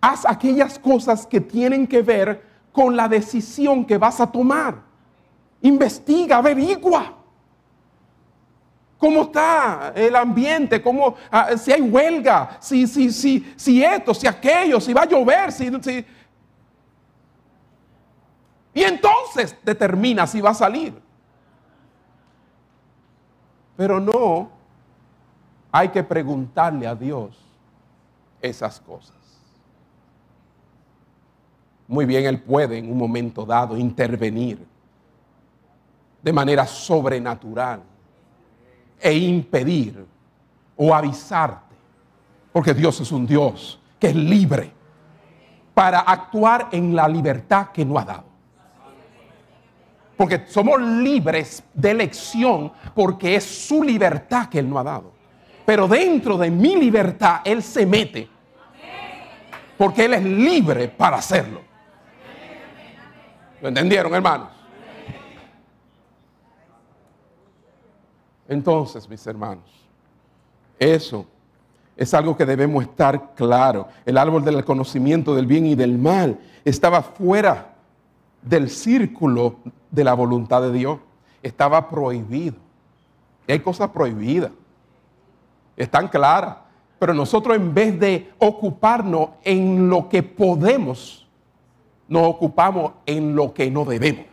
haz aquellas cosas que tienen que ver con la decisión que vas a tomar. Investiga, averigua. ¿Cómo está el ambiente? ¿Cómo, ah, si hay huelga? Si, si, si, si esto, si aquello, si va a llover, si, Y entonces determina si va a salir. Pero no hay que preguntarle a Dios esas cosas. Muy bien, Él puede en un momento dado intervenir de manera sobrenatural e impedir o avisarte, porque Dios es un Dios que es libre para actuar en la libertad que no ha dado. Porque somos libres de elección porque es su libertad que Él no ha dado. Pero dentro de mi libertad Él se mete. Porque Él es libre para hacerlo. ¿Lo entendieron, hermanos? Entonces, mis hermanos, eso es algo que debemos estar claro. El árbol del conocimiento del bien y del mal estaba fuera del círculo de la voluntad de Dios. estaba prohibido. Hay cosas prohibidas. Están claras. Pero nosotros en vez de ocuparnos en lo que podemos, nos ocupamos en lo que no debemos.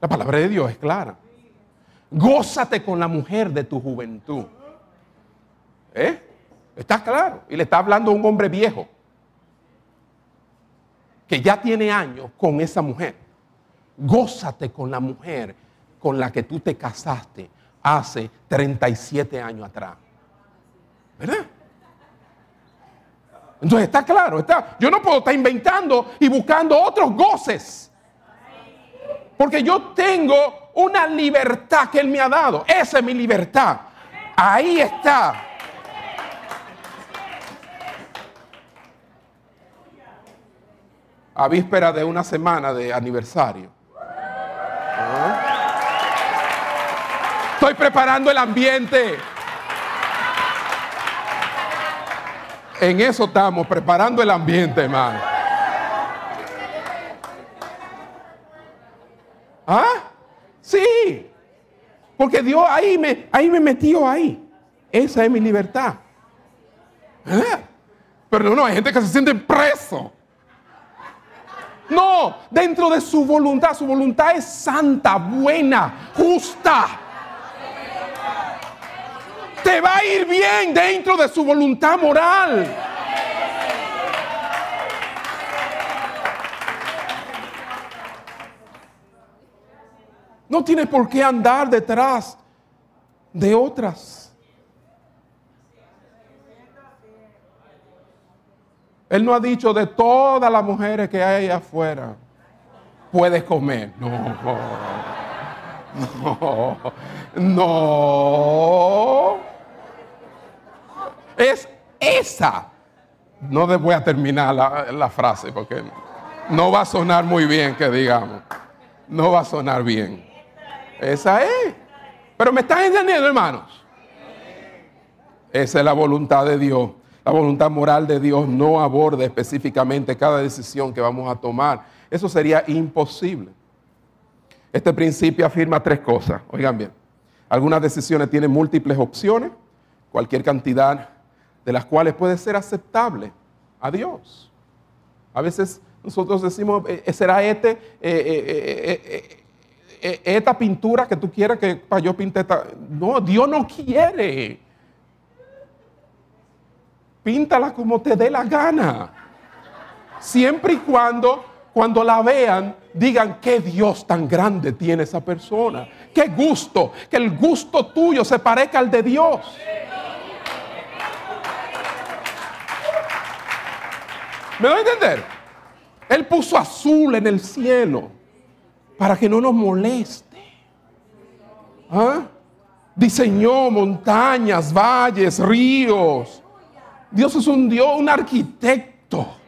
La palabra de Dios es clara. Gózate con la mujer de tu juventud. ¿Eh? Está claro. Y le está hablando a un hombre viejo que ya tiene años con esa mujer. Gózate con la mujer con la que tú te casaste hace 37 años atrás. ¿Verdad? Entonces está claro, está, yo no puedo estar inventando y buscando otros goces. Porque yo tengo una libertad que Él me ha dado. Esa es mi libertad. Ahí está. A víspera de una semana de aniversario. Estoy preparando el ambiente. En eso estamos, preparando el ambiente, hermano. ¿Ah? Sí. Porque Dios ahí me, ahí me metió ahí. Esa es mi libertad. Pero no, no, hay gente que se siente preso. No, dentro de su voluntad, su voluntad es santa, buena, justa te va a ir bien dentro de su voluntad moral. No tienes por qué andar detrás de otras. Él no ha dicho de todas las mujeres que hay afuera, puedes comer. No, no, no es esa. No voy a terminar la, frase porque no va a sonar muy bien que digamos. No va a sonar bien. Esa es. Pero me están entendiendo, hermanos. Esa es la voluntad de Dios. La voluntad moral de Dios no aborda específicamente cada decisión que vamos a tomar. Eso sería imposible. Este principio afirma tres cosas. Oigan bien. Algunas decisiones tienen múltiples opciones. Cualquier cantidad de las cuales puede ser aceptable a Dios. A veces nosotros decimos, eh, eh, ¿será este, eh, esta pintura que tú quieres que yo pinte esta? No, Dios no quiere. Píntala como te dé la gana. Siempre y cuando, cuando la vean, digan qué Dios tan grande tiene esa persona. Qué gusto, que el gusto tuyo se parezca al de Dios. ¿Me doy a entender? Él puso azul en el cielo para que no nos moleste. ¿Ah? Diseñó montañas, valles, ríos. Dios es un Dios, un arquitecto.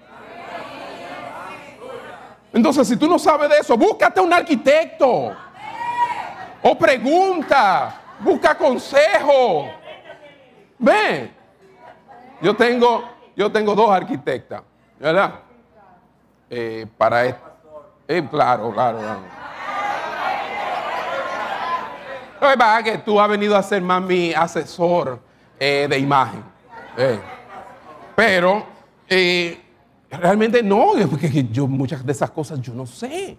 Entonces, si tú no sabes de eso, búscate un arquitecto. O pregunta, busca consejo. Ve, yo tengo, yo tengo dos arquitectas. ¿Verdad? Eh, para esto. Eh, claro, claro. No es verdad que tú has venido a ser más mi asesor eh, de imagen. Pero realmente no, porque yo muchas de esas cosas yo no sé.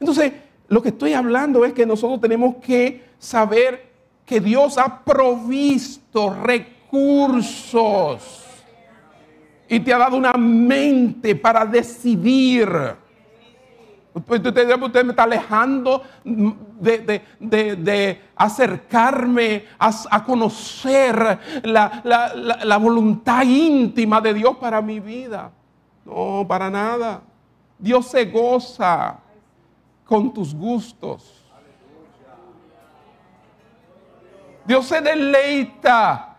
Entonces, lo que estoy hablando es que nosotros tenemos que saber que Dios ha provisto recursos y te ha dado una mente para decidir. Usted, me está alejando de, acercarme a, conocer la, la voluntad íntima de Dios para mi vida. No, para nada. Dios se goza con tus gustos. Dios se deleita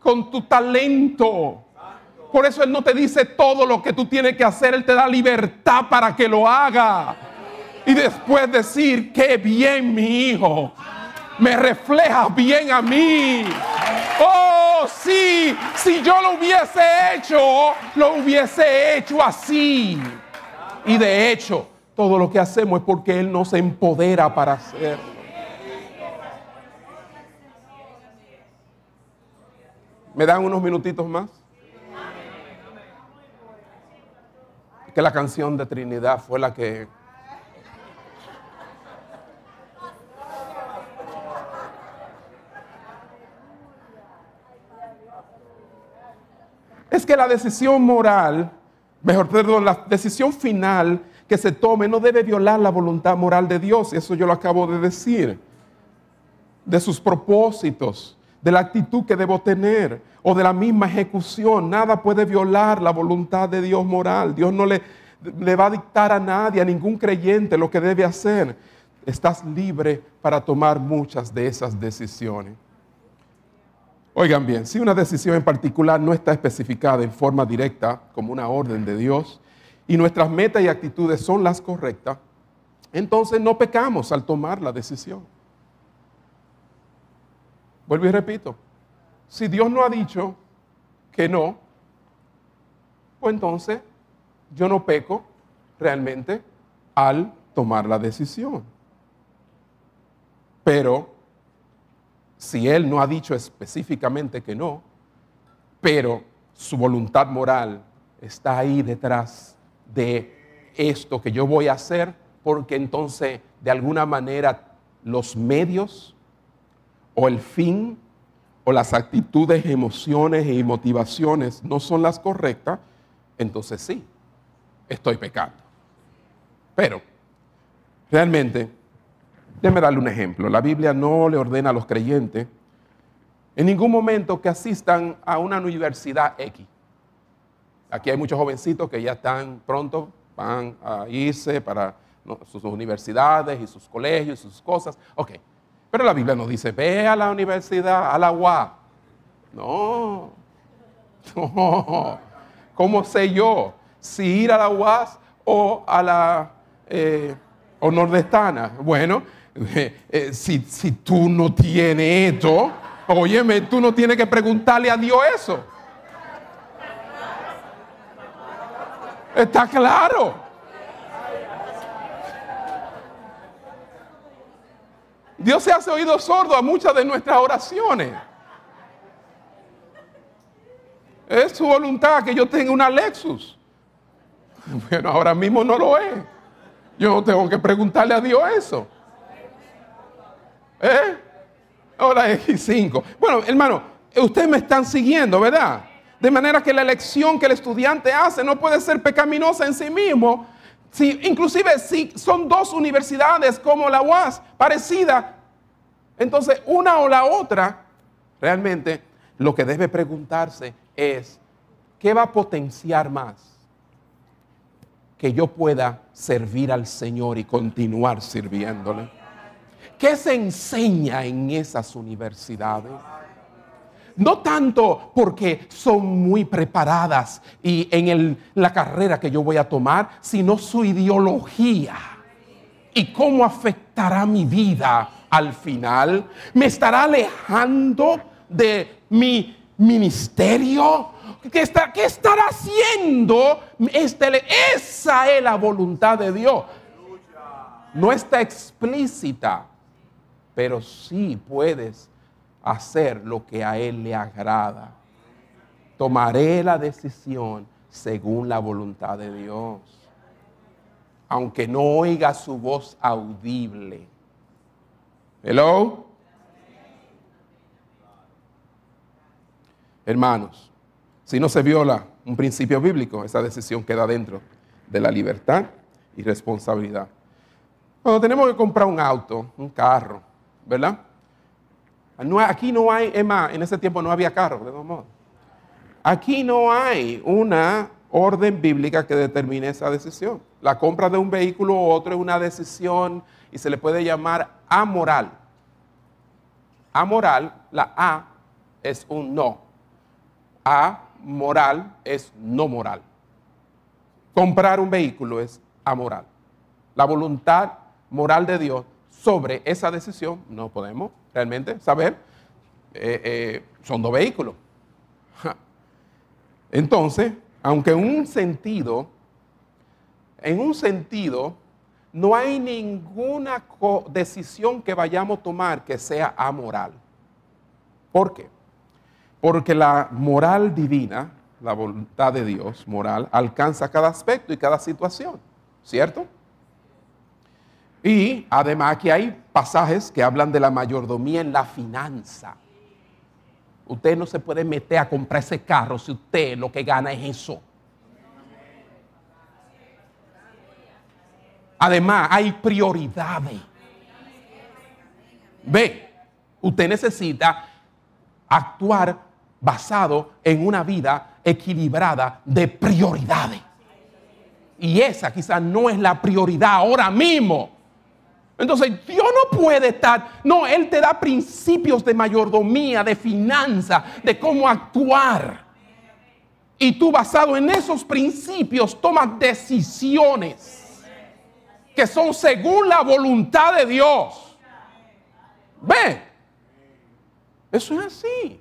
con tu talento. Por eso Él no te dice todo lo que tú tienes que hacer, Él te da libertad para que lo haga. Y después decir, qué bien mi hijo, me refleja bien a mí. Oh, sí, si yo lo hubiese hecho, lo hubiese hecho así. Y de hecho, todo lo que hacemos es porque Él nos empodera para hacerlo. ¿Me dan unos minutitos más? Que la canción de Trinidad fue la que... Es que la decisión moral, mejor perdón, la decisión final que se tome no debe violar la voluntad moral de Dios. Eso yo lo acabo de decir. De sus propósitos de la actitud que debo tener o de la misma ejecución. Nada puede violar la voluntad de Dios moral. Dios no le, le va a dictar a nadie, a ningún creyente, lo que debe hacer. Estás libre para tomar muchas de esas decisiones. Oigan bien, si una decisión en particular no está especificada en forma directa como una orden de Dios y nuestras metas y actitudes son las correctas, entonces no pecamos al tomar la decisión. Vuelvo y repito, si Dios no ha dicho que no, pues entonces yo no peco realmente al tomar la decisión. Pero si Él no ha dicho específicamente que no, pero su voluntad moral está ahí detrás de esto que yo voy a hacer, porque entonces de alguna manera los medios o el fin o las actitudes, emociones y motivaciones no son las correctas, entonces sí, estoy pecando. Pero, realmente, déjeme darle un ejemplo. La Biblia no le ordena a los creyentes en ningún momento que asistan a una universidad X. Aquí hay muchos jovencitos que ya están pronto, van a irse para sus universidades y sus colegios y sus cosas. Ok, pero la Biblia no dice, ve a la universidad, a la UA. No, no. ¿Cómo sé yo si ir a la UAS o a la eh, o nordestana? Bueno, eh, si, si tú no tienes esto, óyeme, tú no tienes que preguntarle a Dios eso. Está claro. Dios se hace oído sordo a muchas de nuestras oraciones. Es su voluntad que yo tenga una Lexus. Bueno, ahora mismo no lo es. Yo no tengo que preguntarle a Dios eso. ¿Eh? Ahora X5. Bueno, hermano, ustedes me están siguiendo, ¿verdad? De manera que la elección que el estudiante hace no puede ser pecaminosa en sí mismo, si, inclusive si son dos universidades como la UAS, parecida, entonces una o la otra, realmente lo que debe preguntarse es, ¿qué va a potenciar más? Que yo pueda servir al Señor y continuar sirviéndole. ¿Qué se enseña en esas universidades? No tanto porque son muy preparadas y en la carrera que yo voy a tomar, sino su ideología y cómo afectará mi vida al final. Me estará alejando de mi ministerio. ¿Qué, está, qué estará haciendo? Este, esa es la voluntad de Dios. No está explícita, pero sí puedes hacer lo que a Él le agrada. Tomaré la decisión según la voluntad de Dios. Aunque no oiga su voz audible. Hello. Hermanos, si no se viola un principio bíblico, esa decisión queda dentro de la libertad y responsabilidad. Cuando tenemos que comprar un auto, un carro, ¿verdad? aquí no hay, es más, en ese tiempo no había carro, de todos modos. Aquí no hay una orden bíblica que determine esa decisión. La compra de un vehículo u otro es una decisión y se le puede llamar amoral. Amoral, la A es un no. Amoral es no moral. Comprar un vehículo es amoral. La voluntad moral de Dios sobre esa decisión no podemos realmente saber. Eh, eh, son dos vehículos. Entonces, aunque en un sentido en un sentido, no hay ninguna decisión que vayamos a tomar que sea amoral. ¿Por qué? Porque la moral divina, la voluntad de Dios moral, alcanza cada aspecto y cada situación, ¿cierto? Y además aquí hay pasajes que hablan de la mayordomía en la finanza. Usted no se puede meter a comprar ese carro si usted lo que gana es eso. Además, hay prioridades. Ve, usted necesita actuar basado en una vida equilibrada de prioridades. Y esa quizás no es la prioridad ahora mismo. Entonces Dios no puede estar, no, Él te da principios de mayordomía, de finanza, de cómo actuar. Y tú basado en esos principios tomas decisiones que son según la voluntad de Dios. Ve, eso es así.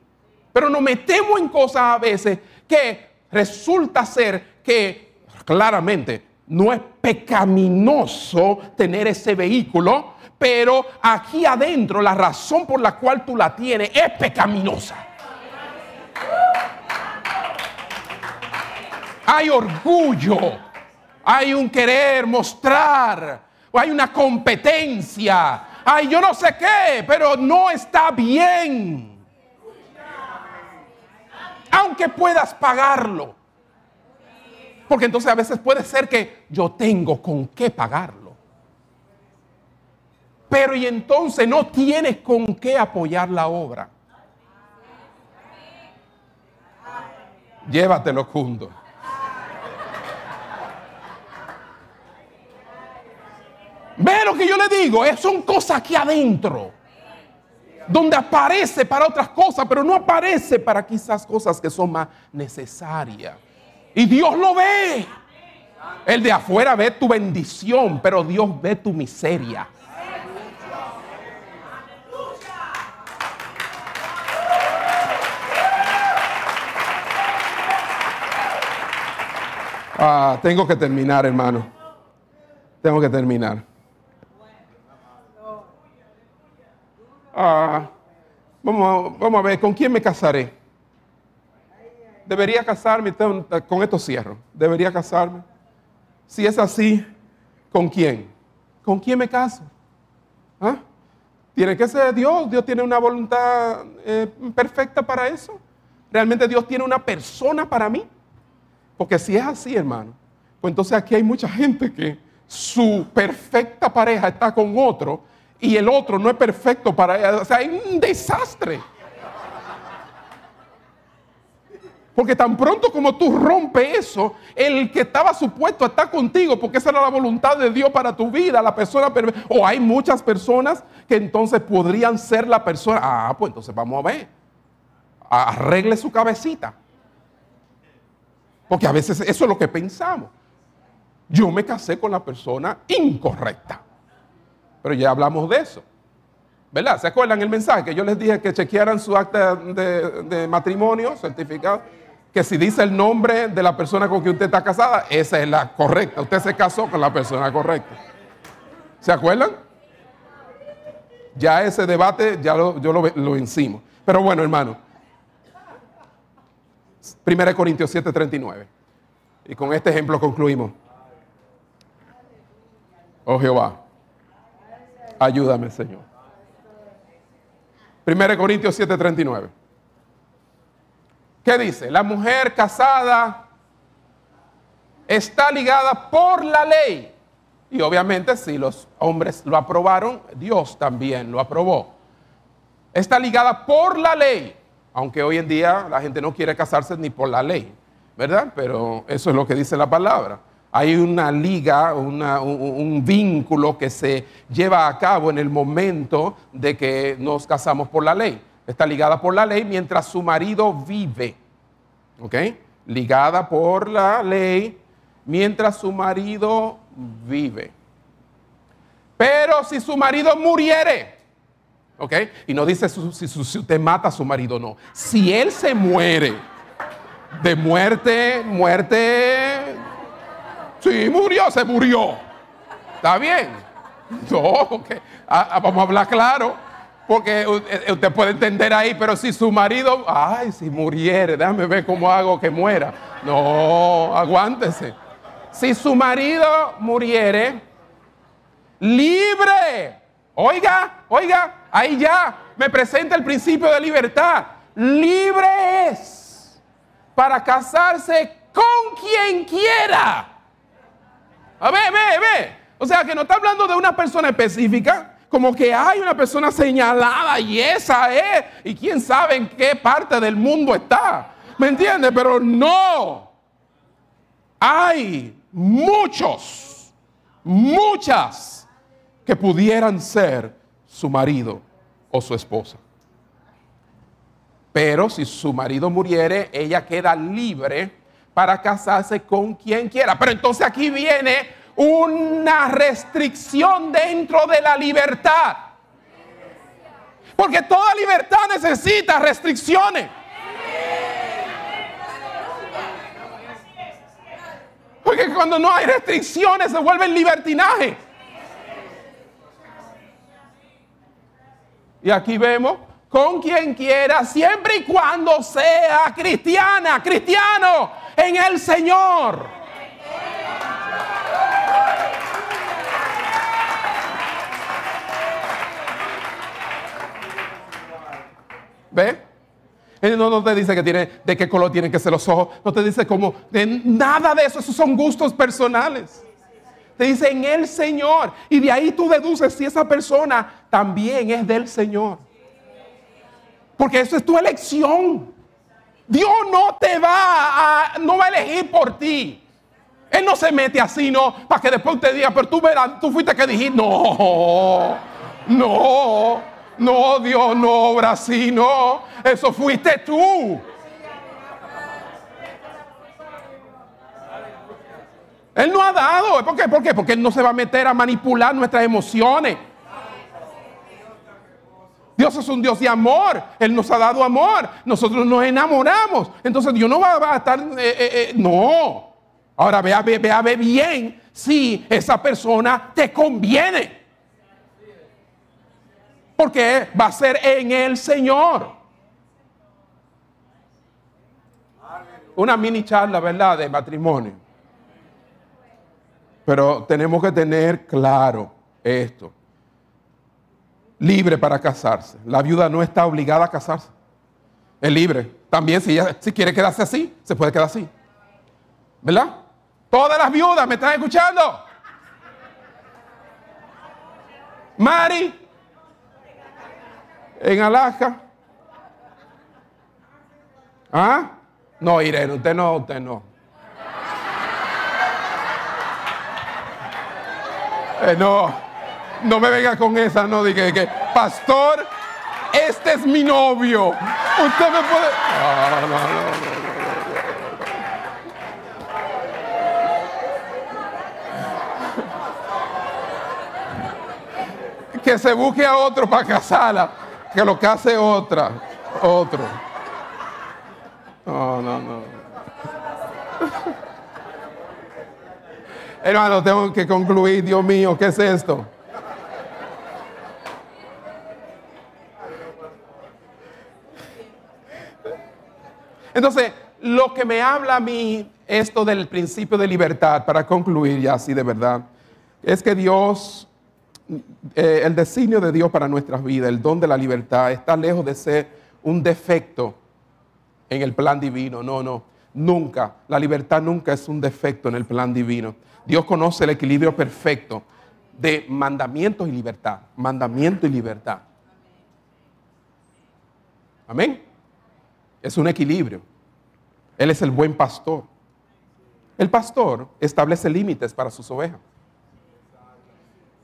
Pero nos metemos en cosas a veces que resulta ser que claramente no es pecaminoso tener ese vehículo, pero aquí adentro la razón por la cual tú la tienes es pecaminosa. Hay orgullo, hay un querer mostrar, hay una competencia, hay yo no sé qué, pero no está bien. Aunque puedas pagarlo. Porque entonces a veces puede ser que yo tengo con qué pagarlo. Pero y entonces no tienes con qué apoyar la obra. Llévatelo juntos. Ve lo que yo le digo, son cosas aquí adentro, donde aparece para otras cosas, pero no aparece para quizás cosas que son más necesarias. Y Dios lo ve. El de afuera ve tu bendición, pero Dios ve tu miseria. Ah, tengo que terminar, hermano. Tengo que terminar. Ah, vamos, vamos a ver, ¿con quién me casaré? Debería casarme, con esto cierro, debería casarme. Si es así, ¿con quién? ¿Con quién me caso? ¿Ah? Tiene que ser Dios, Dios tiene una voluntad eh, perfecta para eso. Realmente Dios tiene una persona para mí. Porque si es así, hermano, pues entonces aquí hay mucha gente que su perfecta pareja está con otro y el otro no es perfecto para ella. O sea, hay un desastre. Porque tan pronto como tú rompes eso, el que estaba supuesto a estar contigo, porque esa era la voluntad de Dios para tu vida, la persona, o hay muchas personas que entonces podrían ser la persona, ah, pues entonces vamos a ver, arregle su cabecita. Porque a veces eso es lo que pensamos. Yo me casé con la persona incorrecta. Pero ya hablamos de eso. ¿Verdad? ¿Se acuerdan el mensaje que yo les dije que chequearan su acta de, de matrimonio certificado? Que si dice el nombre de la persona con quien usted está casada, esa es la correcta. Usted se casó con la persona correcta. ¿Se acuerdan? Ya ese debate, ya yo lo, lo vencimos. Pero bueno, hermano. 1 Corintios 7:39. Y con este ejemplo concluimos. Oh Jehová, ayúdame, Señor. 1 Corintios 7:39. ¿Qué dice? La mujer casada está ligada por la ley. Y obviamente si los hombres lo aprobaron, Dios también lo aprobó. Está ligada por la ley, aunque hoy en día la gente no quiere casarse ni por la ley, ¿verdad? Pero eso es lo que dice la palabra. Hay una liga, un, vínculo que se lleva a cabo en el momento de que nos casamos por la ley está ligada por la ley mientras su marido vive. ¿Ok? Ligada por la ley mientras su marido vive. Pero si su marido muriere, ¿ok? Y no dice si, si usted mata a su marido, no. Si él se muere de muerte, muerte Sí, murió, se murió. ¿Está bien? No, ah, ah, vamos a hablar claro. Porque eh, usted puede entender ahí, pero si su marido, ay, si muriere, déjame ver cómo hago que muera. No, aguántese. Si su marido muriere, libre. Oiga, oiga, ahí ya me presenta el principio de libertad. Libre es para casarse con quien quiera. A ver, ve, ve. O sea que no está hablando de una persona específica, como que hay una persona señalada y esa es, y quién sabe en qué parte del mundo está. ¿Me entiende? Pero no. Hay muchos, muchas que pudieran ser su marido o su esposa. Pero si su marido muriere, ella queda libre para casarse con quien quiera. Pero entonces aquí viene una restricción dentro de la libertad. Porque toda libertad necesita restricciones. Porque cuando no hay restricciones se vuelve libertinaje. Y aquí vemos con quien quiera, siempre y cuando sea cristiana, cristiano en el Señor. ¿Ve? No, no te dice que tiene, de qué color tienen que ser los ojos. No te dice como, de nada de eso. Esos son gustos personales. Te dice en el Señor. Y de ahí tú deduces si esa persona también es del Señor. Porque eso es tu elección. Dios no te va a, no va a elegir por ti. Él no se mete así, no, para que después te diga, pero tú verás, tú fuiste que dijiste, no, no. No, Dios no obra así, no. Eso fuiste tú. Él no ha dado. ¿Por qué? ¿Por qué? Porque Él no se va a meter a manipular nuestras emociones. Dios es un Dios de amor. Él nos ha dado amor. Nosotros nos enamoramos. Entonces Dios no va, a estar... Eh, eh, eh, no. Ahora vea, vea, ve bien si esa persona te conviene porque va a ser en el Señor. Una mini charla, ¿verdad?, de matrimonio. Pero tenemos que tener claro esto. Libre para casarse. La viuda no está obligada a casarse. Es libre. También si, si quiere quedarse así, se puede quedar así. ¿Verdad? Todas las viudas, ¿me están escuchando? Mari, en Alaska. ¿Ah? No, Irene, usted no, usted no. Eh, no, no me venga con esa, no diga que, pastor, este es mi novio. Usted me puede. no, no, no. que se busque a otro para casarla que lo que hace otra, otro. No, no, no. Hermano, tengo que concluir, Dios mío, ¿qué es esto? Entonces, lo que me habla a mí esto del principio de libertad, para concluir ya así de verdad, es que Dios eh, el designio de Dios para nuestras vidas, el don de la libertad, está lejos de ser un defecto en el plan divino. No, no, nunca. La libertad nunca es un defecto en el plan divino. Dios conoce el equilibrio perfecto de mandamientos y libertad. Mandamiento y libertad. Amén. Es un equilibrio. Él es el buen pastor. El pastor establece límites para sus ovejas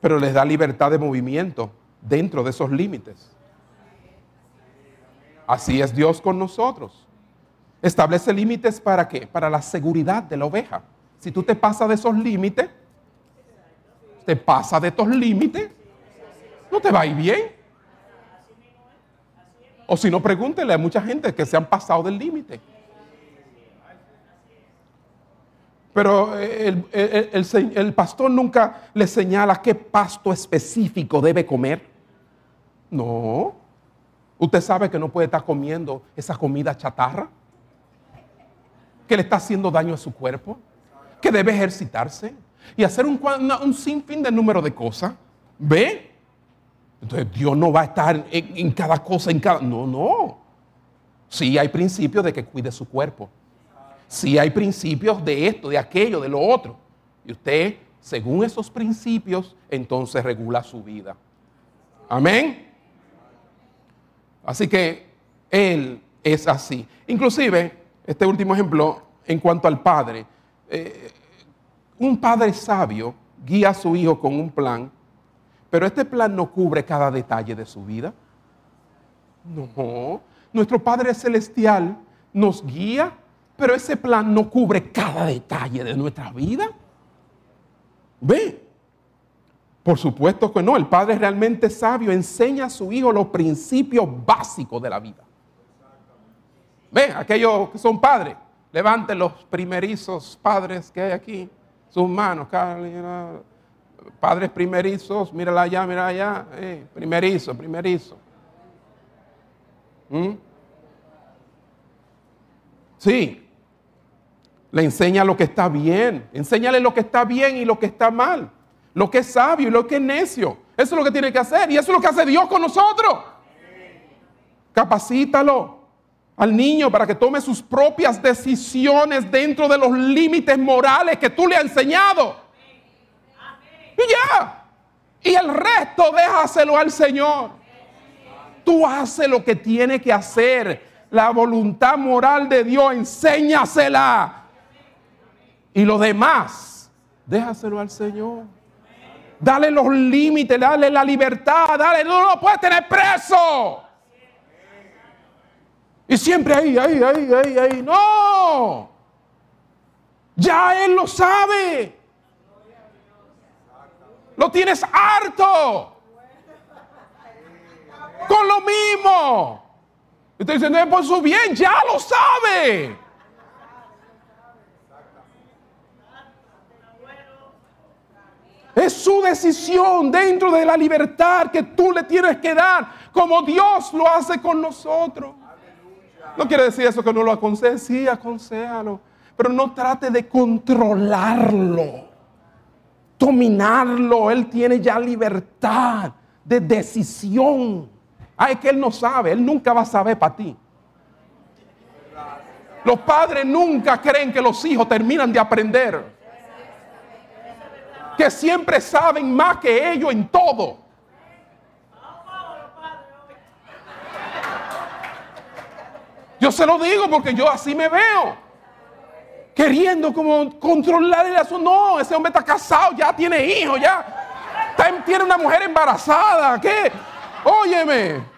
pero les da libertad de movimiento dentro de esos límites. Así es Dios con nosotros. Establece límites para qué? Para la seguridad de la oveja. Si tú te pasas de esos límites, te pasa de estos límites, no te va a ir bien. O si no, pregúntele a mucha gente que se han pasado del límite. Pero el, el, pastor nunca le señala qué pasto específico debe comer. No. Usted sabe que no puede estar comiendo esa comida chatarra, que le está haciendo daño a su cuerpo, que debe ejercitarse y hacer un, un sinfín de número de cosas. ¿Ve? Entonces Dios no va a estar en, cada cosa, en cada... No, no. Sí hay principios de que cuide su cuerpo. Sí hay principios de esto, de aquello, de lo otro. Y usted, según esos principios, entonces regula su vida. Amén. Así que Él es así. Inclusive, este último ejemplo, en cuanto al Padre. Eh, un padre sabio guía a su hijo con un plan, pero este plan no cubre cada detalle de su vida. No, nuestro Padre Celestial nos guía, pero ese plan no cubre cada detalle de nuestra vida. Ve, por supuesto que no, el Padre realmente sabio enseña a su hijo los principios básicos de la vida. Ve, aquellos que son padres, levanten los primerizos padres que hay aquí sus manos. Padres primerizos, mírala allá, mírala allá. Eh, primerizo, primerizo. ¿Mm? Sí. Le enseña lo que está bien. Enséñale lo que está bien y lo que está mal. Lo que es sabio y lo que es necio. Eso es lo que tiene que hacer. Y eso es lo que hace Dios con nosotros. Capacítalo al niño para que tome sus propias decisiones dentro de los límites morales que tú le has enseñado. Y ya. Y el resto déjaselo al Señor. Tú haces lo que tiene que hacer. La voluntad moral de Dios, enséñasela. Y lo demás, déjaselo al Señor. Dale los límites, dale la libertad, dale, no lo puedes tener preso. Y siempre ahí, ahí, ahí, ahí, ahí. No. Ya Él lo sabe. Lo tienes harto. Con lo mismo. Estoy diciendo, es por su bien, ya lo sabe. Es su decisión dentro de la libertad que tú le tienes que dar, como Dios lo hace con nosotros. No quiere decir eso que no lo aconseje, sí, aconsejalo. Pero no trate de controlarlo, dominarlo. Él tiene ya libertad de decisión. Ah, es que él no sabe, él nunca va a saber para ti. Los padres nunca creen que los hijos terminan de aprender. Que siempre saben más que ellos en todo. Yo se lo digo porque yo así me veo. Queriendo como controlar el asunto. No, ese hombre está casado, ya tiene hijos, ya. tiene una mujer embarazada. ¿Qué? Óyeme.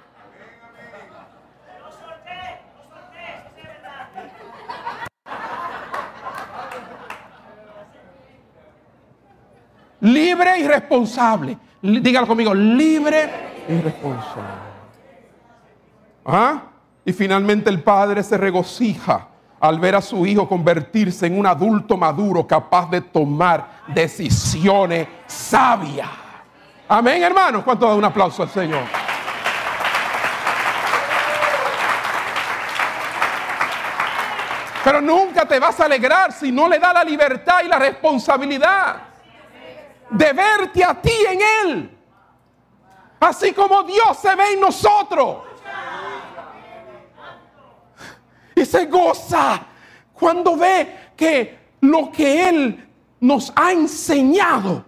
Libre y responsable. Dígalo conmigo, libre y responsable. ¿Ah? Y finalmente el padre se regocija al ver a su hijo convertirse en un adulto maduro capaz de tomar decisiones sabias. Amén, hermanos. ¿Cuánto da un aplauso al Señor? Pero nunca te vas a alegrar si no le da la libertad y la responsabilidad de verte a ti en Él. Así como Dios se ve en nosotros y se goza cuando ve que lo que Él nos ha enseñado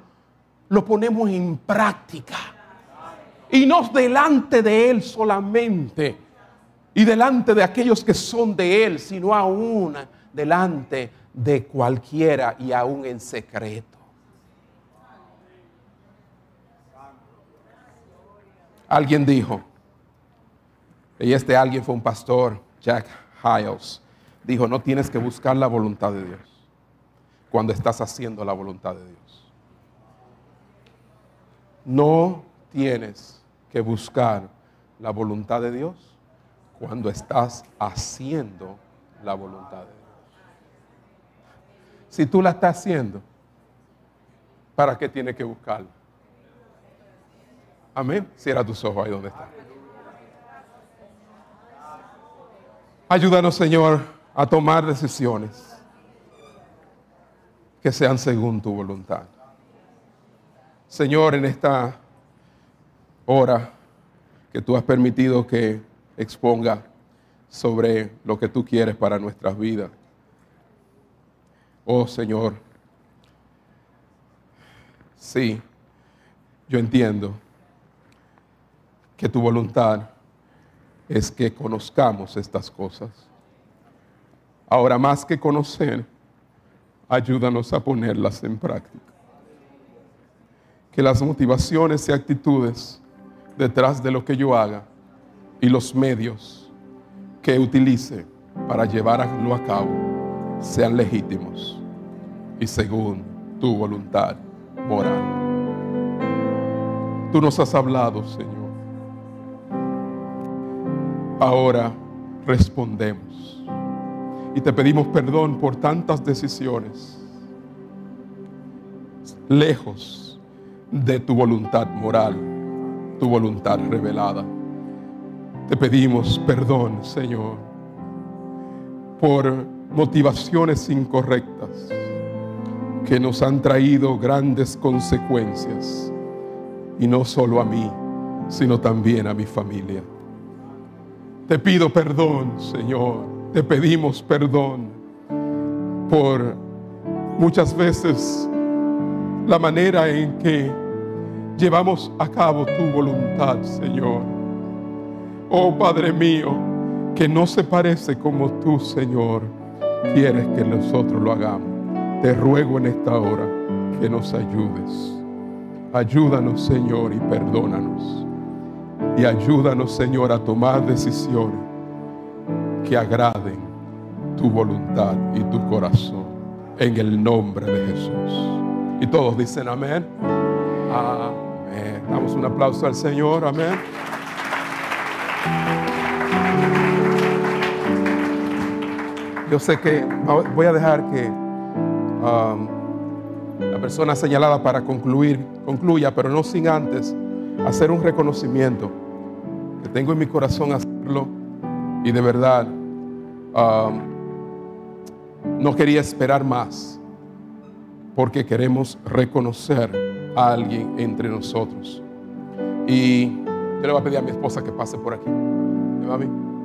lo ponemos en práctica. Y no delante de Él solamente y delante de aquellos que son de Él, sino aún delante de cualquiera y aún en secreto. Alguien dijo, y este alguien fue un pastor, Jack Hiles, dijo, no tienes que buscar la voluntad de Dios cuando estás haciendo la voluntad de Dios. No tienes que buscar la voluntad de Dios cuando estás haciendo la voluntad de Dios. Si tú la estás haciendo, ¿para qué tienes que buscarla? Amén. Cierra tus ojos ahí donde está. Ayúdanos, Señor, a tomar decisiones que sean según tu voluntad. Señor, en esta hora que tú has permitido que exponga sobre lo que tú quieres para nuestras vidas. Oh Señor, sí, yo entiendo que tu voluntad es que conozcamos estas cosas. Ahora más que conocer, ayúdanos a ponerlas en práctica. Que las motivaciones y actitudes detrás de lo que yo haga y los medios que utilice para llevarlo a cabo sean legítimos y según tu voluntad moral. Tú nos has hablado, Señor. Ahora respondemos y te pedimos perdón por tantas decisiones lejos de tu voluntad moral, tu voluntad revelada. Te pedimos perdón, Señor, por motivaciones incorrectas que nos han traído grandes consecuencias, y no solo a mí, sino también a mi familia. Te pido perdón, Señor, te pedimos perdón por muchas veces la manera en que llevamos a cabo tu voluntad, Señor oh Padre mío, que no se parece como tú, Señor, quieres que nosotros lo hagamos. Te ruego en esta hora que nos ayudes. Ayúdanos, Señor, y perdónanos. Y ayúdanos, Señor, a tomar decisiones que agraden tu voluntad y tu corazón. En el nombre de Jesús. Y todos dicen amén. Amén. Damos un aplauso al Señor. Amén. Yo sé que voy a dejar que um, la persona señalada para concluir concluya, pero no sin antes hacer un reconocimiento que tengo en mi corazón hacerlo y de verdad um, no quería esperar más porque queremos reconocer a alguien entre nosotros. Y yo le voy a pedir a mi esposa que pase por aquí. ¿Me va a mí?